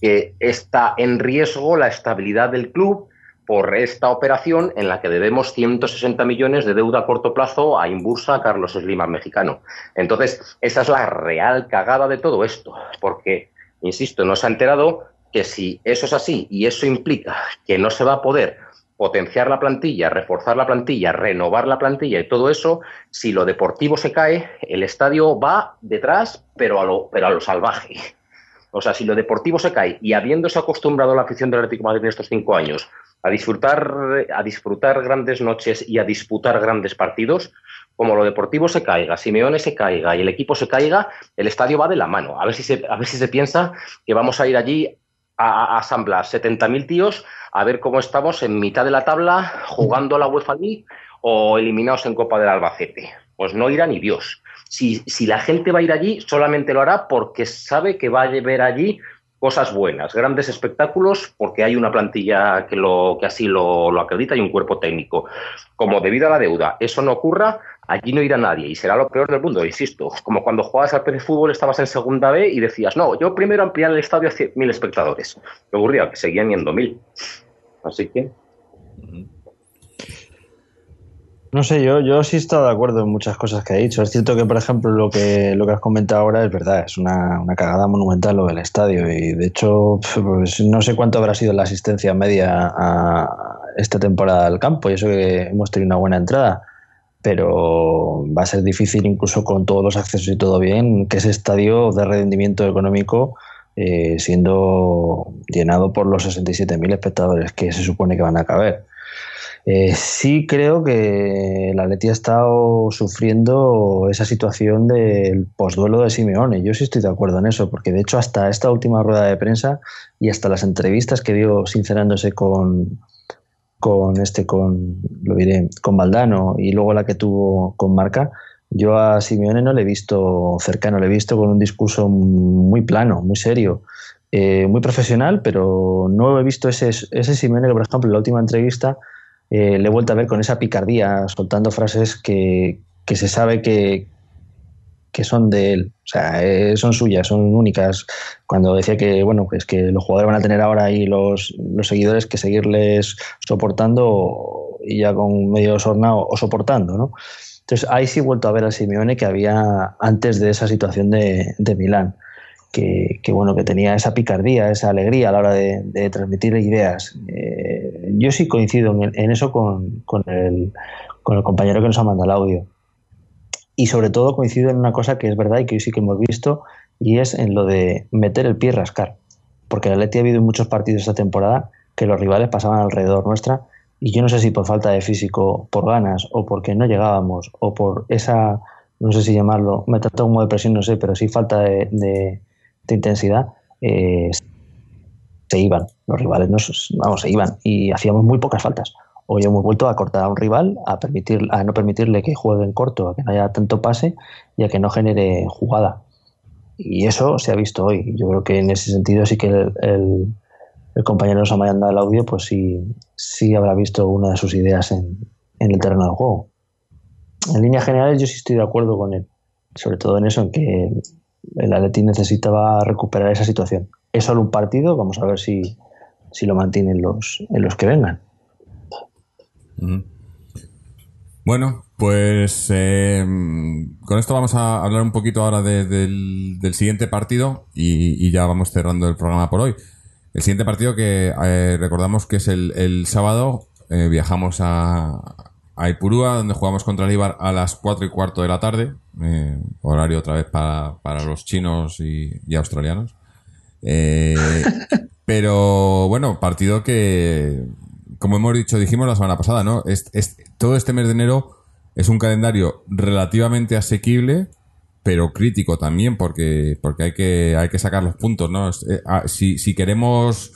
que está en riesgo la estabilidad del club por esta operación en la que debemos 160 millones de deuda a corto plazo a Imbursa, a Carlos Slim, mexicano. Entonces, esa es la real cagada de todo esto, porque, insisto, no se ha enterado que si eso es así y eso implica que no se va a poder potenciar la plantilla, reforzar la plantilla, renovar la plantilla y todo eso, si lo deportivo se cae, el estadio va detrás, pero a lo, pero a lo salvaje. O sea, si lo deportivo se cae y habiéndose acostumbrado a la afición del Atlético Madrid en estos cinco años a disfrutar, a disfrutar grandes noches y a disputar grandes partidos, como lo deportivo se caiga, Simeone se caiga y el equipo se caiga, el estadio va de la mano. A ver si se, a ver si se piensa que vamos a ir allí a, a asamblar 70.000 tíos a ver cómo estamos en mitad de la tabla jugando a la UEFA League o eliminados en Copa del Albacete. Pues no irá ni Dios. Si, si la gente va a ir allí, solamente lo hará porque sabe que va a ver allí cosas buenas, grandes espectáculos, porque hay una plantilla que, lo, que así lo, acredita y un cuerpo técnico. Como debido a la deuda eso no ocurra, allí no irá nadie y será lo peor del mundo, insisto. Como cuando jugabas al PC Fútbol, estabas en segunda B y decías, no, yo primero ampliar el estadio a mil espectadores. ¿Qué ocurría? Que seguían yendo mil. Así que. No sé, yo, yo sí he estado de acuerdo en muchas cosas que ha dicho. Es cierto que, por ejemplo, lo que, lo que has comentado ahora es verdad, es una, una cagada monumental lo del estadio. Y de hecho, pues, no sé cuánto habrá sido la asistencia media a esta temporada al campo, y eso que hemos tenido una buena entrada. Pero va a ser difícil, incluso con todos los accesos y todo bien, que ese estadio de rendimiento económico eh, siendo llenado por los 67.000 espectadores que se supone que van a caber. Eh, sí creo que la Leti ha estado sufriendo esa situación del posduelo de Simeone. Yo sí estoy de acuerdo en eso, porque de hecho hasta esta última rueda de prensa y hasta las entrevistas que dio sincerándose con, con este, con, lo diré, con Valdano y luego la que tuvo con Marca, yo a Simeone no le he visto cercano, le he visto con un discurso muy plano, muy serio, eh, muy profesional, pero no he visto ese, ese Simeone que, por ejemplo, en la última entrevista eh, le he vuelto a ver con esa picardía, soltando frases que, se sabe que, que son de él, o sea, eh, son suyas, son únicas. Cuando decía que, bueno, pues que los jugadores van a tener ahora ahí los, los seguidores que seguirles soportando y ya con medio sornado o soportando, ¿no? Entonces ahí sí he vuelto a ver al Simeone que había antes de esa situación de, de Milán. Que, bueno, que tenía esa picardía, esa alegría a la hora de, transmitir ideas. Eh, yo sí coincido en, eso con, el, con, el, compañero que nos ha mandado el audio. Y sobre todo coincido en una cosa que es verdad y que hoy sí que hemos visto, y es en lo de meter el pie y rascar. Porque la Leti ha habido muchos partidos esta temporada que los rivales pasaban alrededor nuestra y yo no sé si por falta de físico, por ganas o porque no llegábamos o por esa, no sé si llamarlo, me trata como de presión, no sé, pero sí falta de, de intensidad, eh, se iban, los rivales nos, vamos, se iban y hacíamos muy pocas faltas. Hoy hemos vuelto a cortar a un rival, a, permitir, a no permitirle que juegue en corto, a que no haya tanto pase y a que no genere jugada. Y eso se ha visto hoy. Yo creo que en ese sentido sí que el, compañero nos ha mandado el audio, pues sí, sí habrá visto una de sus ideas en, en el terreno del juego. En líneas generales yo sí estoy de acuerdo con él, sobre todo en eso, en que el Atleti necesitaba recuperar esa situación. Es solo un partido, vamos a ver si, si lo mantienen los, en los que vengan. Bueno, pues eh, con esto vamos a hablar un poquito ahora de, del, del, siguiente partido y, y, ya vamos cerrando el programa por hoy. El siguiente partido que eh, recordamos que es el, el sábado, eh, viajamos a, a Ipurúa, donde jugamos contra el Ibar a las 4 y cuarto de la tarde, eh, horario otra vez para, para los chinos y, y australianos. Eh, pero bueno, partido que, como hemos dicho, dijimos la semana pasada, ¿no? Es, es, todo este mes de enero es un calendario relativamente asequible pero crítico también porque porque hay que hay que sacar los puntos no eh, ah, si, si queremos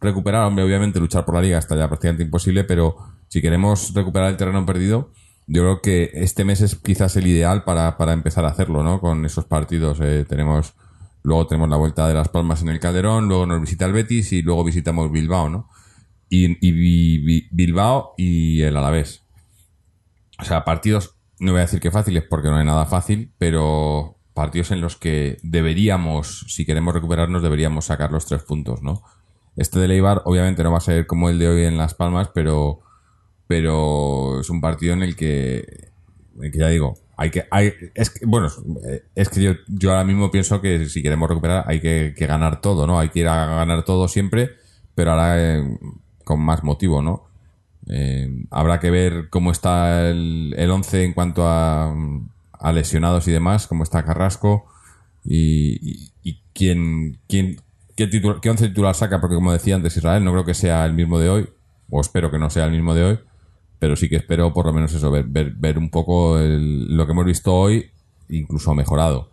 recuperar hombre obviamente luchar por la liga está ya prácticamente imposible pero si queremos recuperar el terreno perdido yo creo que este mes es quizás el ideal para, para empezar a hacerlo no con esos partidos eh, tenemos luego tenemos la vuelta de las Palmas en el Calderón luego nos visita el Betis y luego visitamos Bilbao no y, y Bilbao y el Alavés. O sea partidos no voy a decir que fáciles porque no hay nada fácil, pero partidos en los que deberíamos, si queremos recuperarnos, deberíamos sacar los tres puntos, ¿no? Este de Leibar obviamente no va a ser como el de hoy en Las Palmas, pero, pero es un partido en el que, en que ya digo, hay que, hay, es que, bueno, es que yo, yo ahora mismo pienso que si queremos recuperar hay que, que ganar todo, ¿no? Hay que ir a ganar todo siempre, pero ahora eh, con más motivo, ¿no? Eh, habrá que ver cómo está el, el 11 en cuanto a, a, lesionados y demás, cómo está Carrasco y, y, y quién, quién, qué, titular, qué once titular saca, porque como decía antes Israel, no creo que sea el mismo de hoy, o espero que no sea el mismo de hoy, pero sí que espero por lo menos eso, ver, ver, ver un poco lo que hemos visto hoy, incluso mejorado.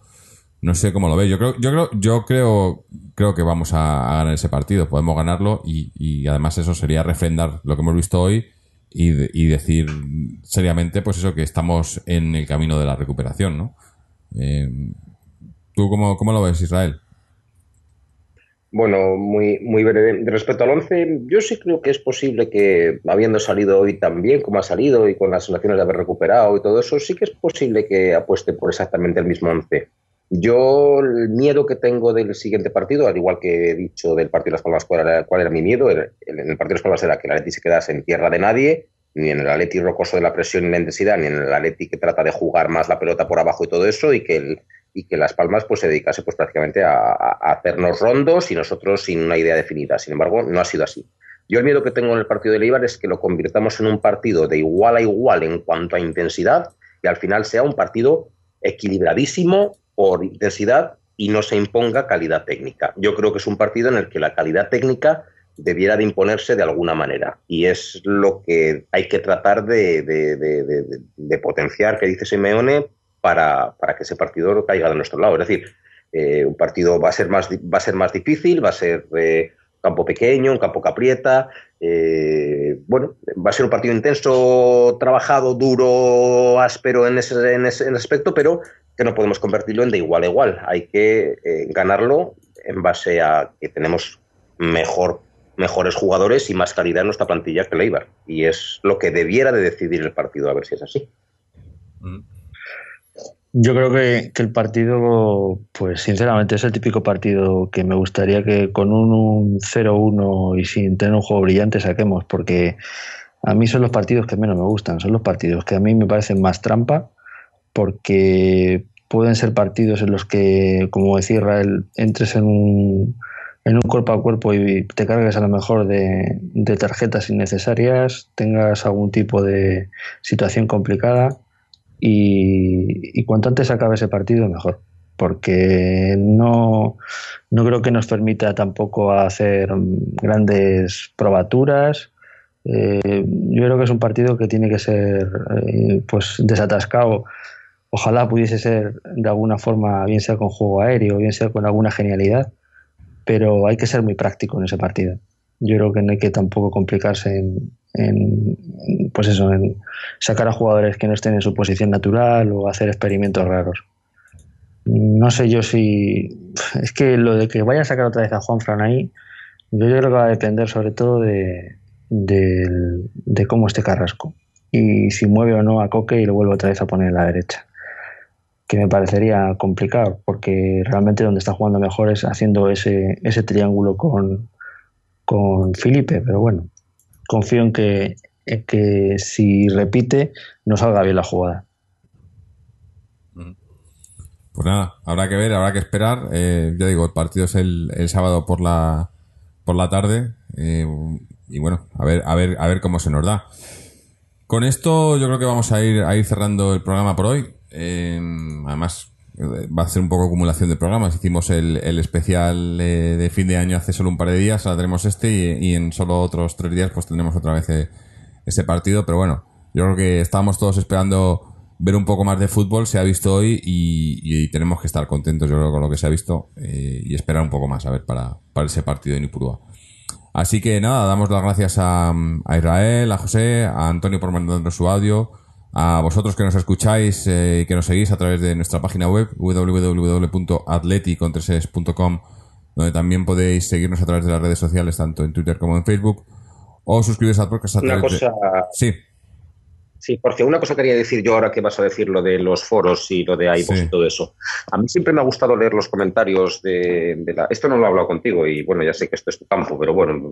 No sé cómo lo ve. Yo creo, yo creo, yo creo, creo que vamos a, ganar ese partido. Podemos ganarlo y, además eso sería refrendar lo que hemos visto hoy y, decir seriamente, pues eso, que estamos en el camino de la recuperación, ¿no? Eh, ¿Tú cómo, cómo, lo ves, Israel? Bueno, muy, muy breve. Respecto al 11, yo sí creo que es posible que, habiendo salido hoy tan bien como ha salido y con las sensaciones de haber recuperado y todo eso, sí que es posible que apueste por exactamente el mismo 11 yo, el miedo que tengo del siguiente partido, al igual que he dicho del partido de Las Palmas, ¿cuál era, mi miedo? En el partido de Las Palmas era que el Atleti se quedase en tierra de nadie, ni en el Atleti rocoso de la presión y la intensidad, ni en el Atleti que trata de jugar más la pelota por abajo y todo eso, y que, el, y que Las Palmas pues, se dedicase pues, prácticamente a, hacernos rondos y nosotros sin una idea definida. Sin embargo, no ha sido así. Yo el miedo que tengo en el partido de Leibar es que lo convirtamos en un partido de igual a igual en cuanto a intensidad y al final sea un partido equilibradísimo por intensidad y no se imponga calidad técnica. Yo creo que es un partido en el que la calidad técnica debiera de imponerse de alguna manera. Y es lo que hay que tratar de, potenciar, que dice Simeone, para, que ese partido caiga de nuestro lado. Es decir, eh, un partido va a ser más, va a ser más difícil, va a ser eh, campo pequeño, un campo que aprieta. Eh, bueno, va a ser un partido intenso, trabajado, duro, áspero en ese, en ese, aspecto, pero que no podemos convertirlo en de igual a igual. Hay que ganarlo en base a que tenemos mejor mejores jugadores y más calidad en nuestra plantilla que Leibar. Y es lo que debiera de decidir el partido, a ver si es así. Mm. Yo creo que, el partido, pues sinceramente es el típico partido que me gustaría que con un, 0-1 y sin tener un juego brillante saquemos, porque a mí son los partidos que menos me gustan, son los partidos que a mí me parecen más trampa, porque pueden ser partidos en los que, como decía Israel, entres en un, en un cuerpo a cuerpo y te cargues a lo mejor de, tarjetas innecesarias, tengas algún tipo de situación complicada y, cuanto antes acabe ese partido mejor porque no, no creo que nos permita tampoco hacer grandes probaturas. Eh, yo creo que es un partido que tiene que ser eh, pues desatascado. Ojalá pudiese ser de alguna forma, bien sea con juego aéreo, bien sea con alguna genialidad, pero hay que ser muy práctico en ese partido. Yo creo que no hay que tampoco complicarse en, pues eso, en sacar a jugadores que no estén en su posición natural o hacer experimentos raros. No sé yo si es que lo de que vaya a sacar otra vez a Juan Fran ahí, yo, creo que va a depender sobre todo de, de cómo esté Carrasco y si mueve o no a Coque y lo vuelve otra vez a poner en la derecha que me parecería complicado, porque realmente donde está jugando mejor es haciendo ese, ese triángulo con, con Felipe, pero bueno, confío en que, que si repite no salga bien la jugada. Pues nada, habrá que ver, habrá que esperar. Eh, ya digo, el partido es el, el, sábado por la por la tarde eh, y bueno, a ver a ver a ver cómo se nos da. Con esto yo creo que vamos a ir a ir cerrando el programa por hoy. Em, además, va a ser un poco acumulación de programas. Hicimos el, especial de fin de año hace solo un par de días, ahora tenemos este y, en solo otros tres días pues tendremos otra vez eh, ese partido. Pero bueno, yo creo que estábamos todos esperando ver un poco más de fútbol, se ha visto hoy y, tenemos que estar contentos yo creo con lo que se ha visto eh, y esperar un poco más a ver para, para ese partido en Ipurúa. Así que nada, damos las gracias a, a Israel, a José, a Antonio por mandarnos su audio a vosotros que nos escucháis eh, y que nos seguís a través de nuestra página web www.atleticontreses.com donde también podéis seguirnos a través de las redes sociales tanto en Twitter como en Facebook o suscribiros al podcast a través una cosa... Sí. Sí, porque una cosa quería decir yo ahora que vas a decir lo de los foros y lo de iVoox y todo eso. A mí siempre me ha gustado leer los comentarios de, la... Esto no lo he hablado contigo y bueno, ya sé que esto es tu campo, pero bueno,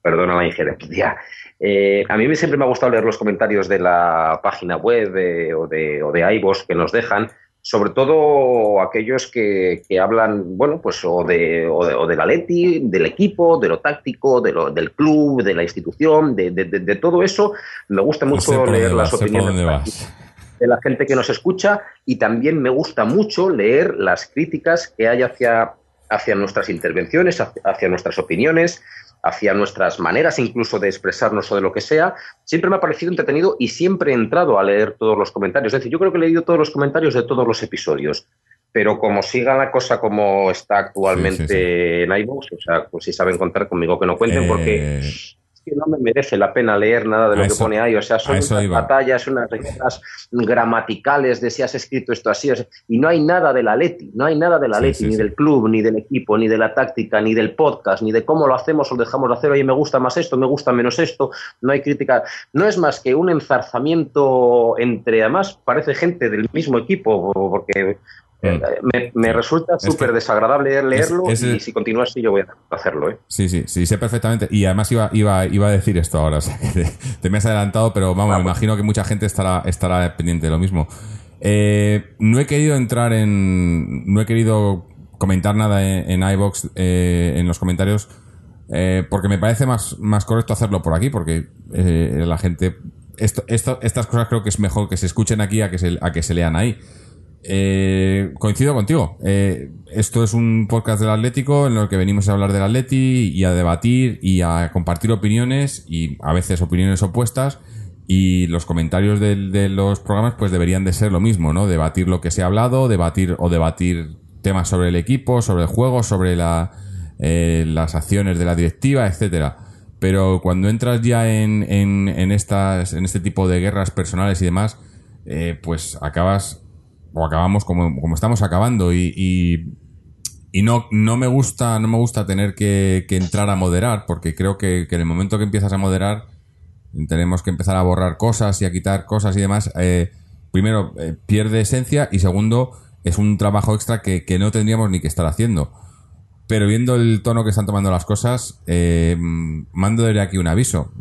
perdona la injerencia. Eh, a mí siempre me ha gustado leer los comentarios de la página web o de, o de iVoox que nos dejan, sobre todo aquellos que, hablan, bueno, pues o de, o de, la Leti, del equipo, de lo táctico, de lo, del club, de la institución, de, de todo eso. Me gusta mucho leer las opiniones de la gente que nos escucha y también me gusta mucho leer las críticas que hay hacia, hacia nuestras intervenciones, hacia nuestras opiniones hacia nuestras maneras incluso de expresarnos o de lo que sea, siempre me ha parecido entretenido y siempre he entrado a leer todos los comentarios. Es decir, yo creo que he leído todos los comentarios de todos los episodios. Pero como siga la cosa como está actualmente en iVoox, o sea, pues si saben contar conmigo que no cuenten, porque eh, que no me merece la pena leer nada de lo que pone ahí. O sea, son unas batallas, unas reglas gramaticales de si has escrito esto así. y no hay nada de la Leti, no hay nada de la Leti, ni del club, ni del equipo, ni de la táctica, ni del podcast, ni de cómo lo hacemos o dejamos de hacer. Oye, me gusta más esto, me gusta menos esto. No hay crítica. No es más que un enzarzamiento entre, además, parece gente del mismo equipo, porque Mm. Me, resulta súper desagradable leerlo y si continúas así yo voy a hacerlo. ¿eh? Sí, sí, sí, sé perfectamente. Y además iba, iba, iba a decir esto ahora. te, me has adelantado, pero vamos, me pues. imagino que mucha gente estará, estará pendiente de lo mismo. Eh, no he querido entrar en... No he querido comentar nada en, en iVox eh, en los comentarios porque me parece más, más correcto hacerlo por aquí porque la gente... Esto, esto, estas cosas creo que es mejor que se escuchen aquí a que se, a que se lean ahí. Eh, coincido contigo. Eh, esto es un podcast del Atlético en el que venimos a hablar del Atleti y a debatir y a compartir opiniones y a veces opiniones opuestas. Y los comentarios de, los programas pues deberían de ser lo mismo, ¿no? Debatir lo que se ha hablado, debatir o debatir temas sobre el equipo, sobre el juego, sobre la, eh, las acciones de la directiva, etcétera. Pero cuando entras ya en, en este tipo de guerras personales y demás, eh, pues acabas o acabamos como, como estamos acabando y, y, no, no me gusta no me gusta tener que, que entrar a moderar porque creo que, que, en el momento que empiezas a moderar tenemos que empezar a borrar cosas y a quitar cosas y demás eh, primero eh, pierde esencia y segundo es un trabajo extra que, que, no tendríamos ni que estar haciendo. Pero viendo el tono que están tomando las cosas eh, mando desde aquí un aviso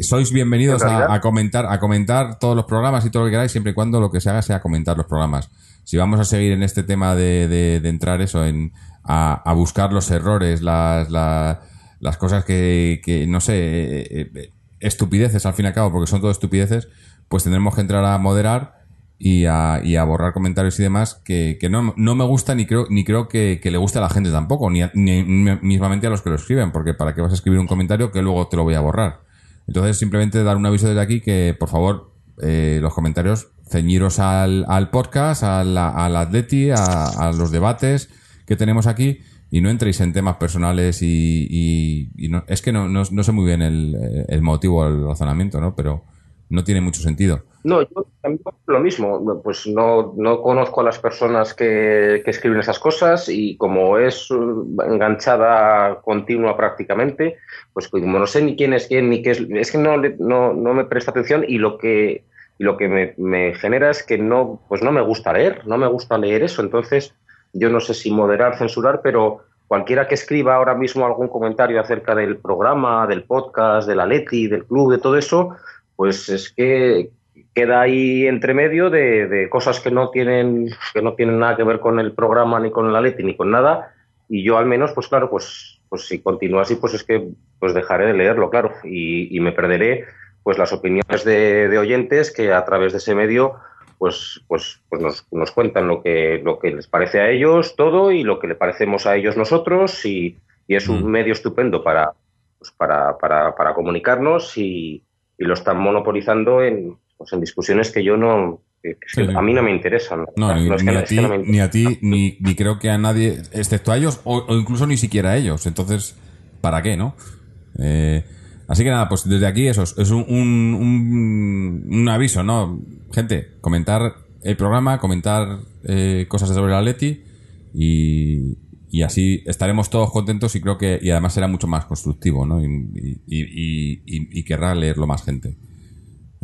sois bienvenidos a, a, comentar, a comentar todos los programas y todo lo que queráis, siempre y cuando lo que se haga sea comentar los programas. Si vamos a seguir en este tema de, de, de entrar eso, en a, a, buscar los errores, las, las, las cosas que, que, no sé, eh, eh, estupideces al fin y al cabo, porque son todo estupideces, pues tendremos que entrar a moderar y a, y a borrar comentarios y demás que, que no, no, me gusta ni creo, ni creo que, que, le guste a la gente tampoco, ni, a, ni mismamente a los que lo escriben, porque para qué vas a escribir un comentario que luego te lo voy a borrar. Entonces, simplemente dar un aviso desde aquí que, por favor, eh, los comentarios, ceñiros al, al podcast, al, al atleti, a, los debates que tenemos aquí y no entréis en temas personales y, no, es que no, no, sé muy bien el, el motivo, el razonamiento, ¿no? Pero no tiene mucho sentido. No, yo también lo mismo, pues no, no conozco a las personas que, que, escriben esas cosas y como es enganchada continua prácticamente, pues como no sé ni quién es quién ni qué es, es que no, no, no me presta atención y lo que, lo que me, me, genera es que no, pues no me gusta leer, no me gusta leer eso, entonces yo no sé si moderar, censurar, pero cualquiera que escriba ahora mismo algún comentario acerca del programa, del podcast, de la Leti, del club, de todo eso, pues es que queda ahí entre medio de, de, cosas que no tienen que no tienen nada que ver con el programa ni con la Leti ni con nada. Y yo al menos pues claro pues pues si continúa así pues es que pues dejaré de leerlo claro. Y, y me perderé pues las opiniones de, de, oyentes que a través de ese medio pues pues pues nos, nos cuentan lo que lo que les parece a ellos todo y lo que le parecemos a ellos nosotros. Y, y es un mm. medio estupendo para pues para, para, para comunicarnos y, y lo están monopolizando en pues en discusiones que yo no, que, que sí, a mí no me interesan. No, ni, a ti, no ni, a ti, ni, ni, creo que a nadie, excepto a ellos, o, o, incluso ni siquiera a ellos. Entonces, ¿para qué, no? Eh, así que nada, pues desde aquí eso es un, un, un, aviso, ¿no? Gente, comentar el programa, comentar eh, cosas sobre la Leti y, y así estaremos todos contentos y creo que y además será mucho más constructivo, ¿no? Y, y, y, y querrá leerlo más gente.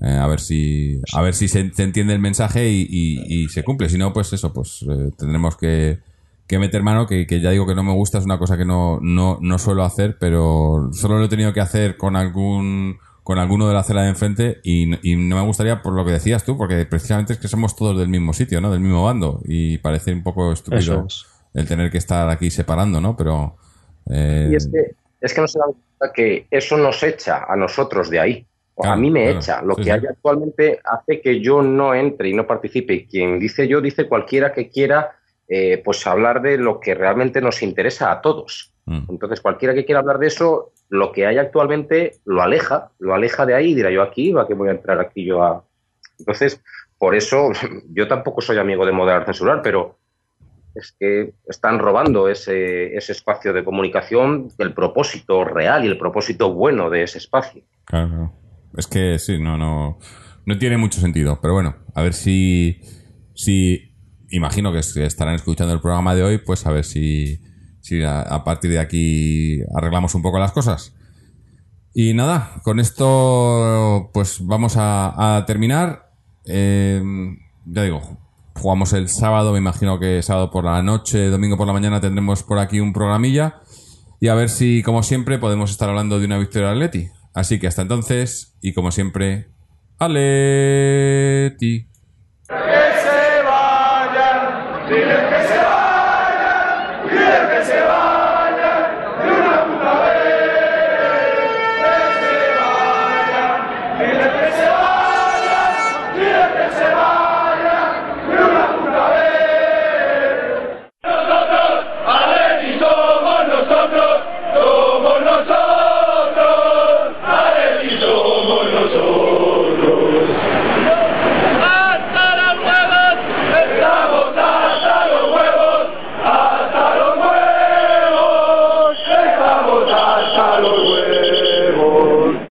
Eh, a ver si a ver si se, se entiende el mensaje y, y, y, se cumple. Si no, pues eso, pues eh, tendremos que, que, meter mano, que, que, ya digo que no me gusta, es una cosa que no, no, no suelo hacer, pero solo lo he tenido que hacer con algún con alguno de la acera de enfrente y, y, no me gustaría por lo que decías tú, porque precisamente es que somos todos del mismo sitio, ¿no? Del mismo bando y parece un poco estúpido es. el tener que estar aquí separando, ¿no? Pero... Eh... Y es que, es que no se da cuenta que eso nos echa a nosotros de ahí. Claro, a mí me claro, echa. Lo sí, que hay actualmente hace que yo no entre y no participe. Quien dice yo, dice cualquiera que quiera eh, pues hablar de lo que realmente nos interesa a todos. Mm. Entonces, cualquiera que quiera hablar de eso, lo que hay actualmente lo aleja, lo aleja de ahí y dirá yo aquí, va que voy a entrar aquí yo a... Entonces, por eso yo tampoco soy amigo de moderar censurar, pero es que están robando ese, ese espacio de comunicación, el propósito real y el propósito bueno de ese espacio. Claro. Es que sí, no, no, no tiene mucho sentido. Pero bueno, a ver si, si imagino que estarán escuchando el programa de hoy, pues a ver si, si a, partir de aquí arreglamos un poco las cosas. Y nada, con esto pues vamos a, terminar. Eh, ya digo, jugamos el sábado, me imagino que sábado por la noche, domingo por la mañana tendremos por aquí un programilla. Y a ver si, como siempre, podemos estar hablando de una victoria de Atleti. Así que hasta entonces, y como siempre, Aleti. Que se vayan, dile que se vayan, dile que se vayan.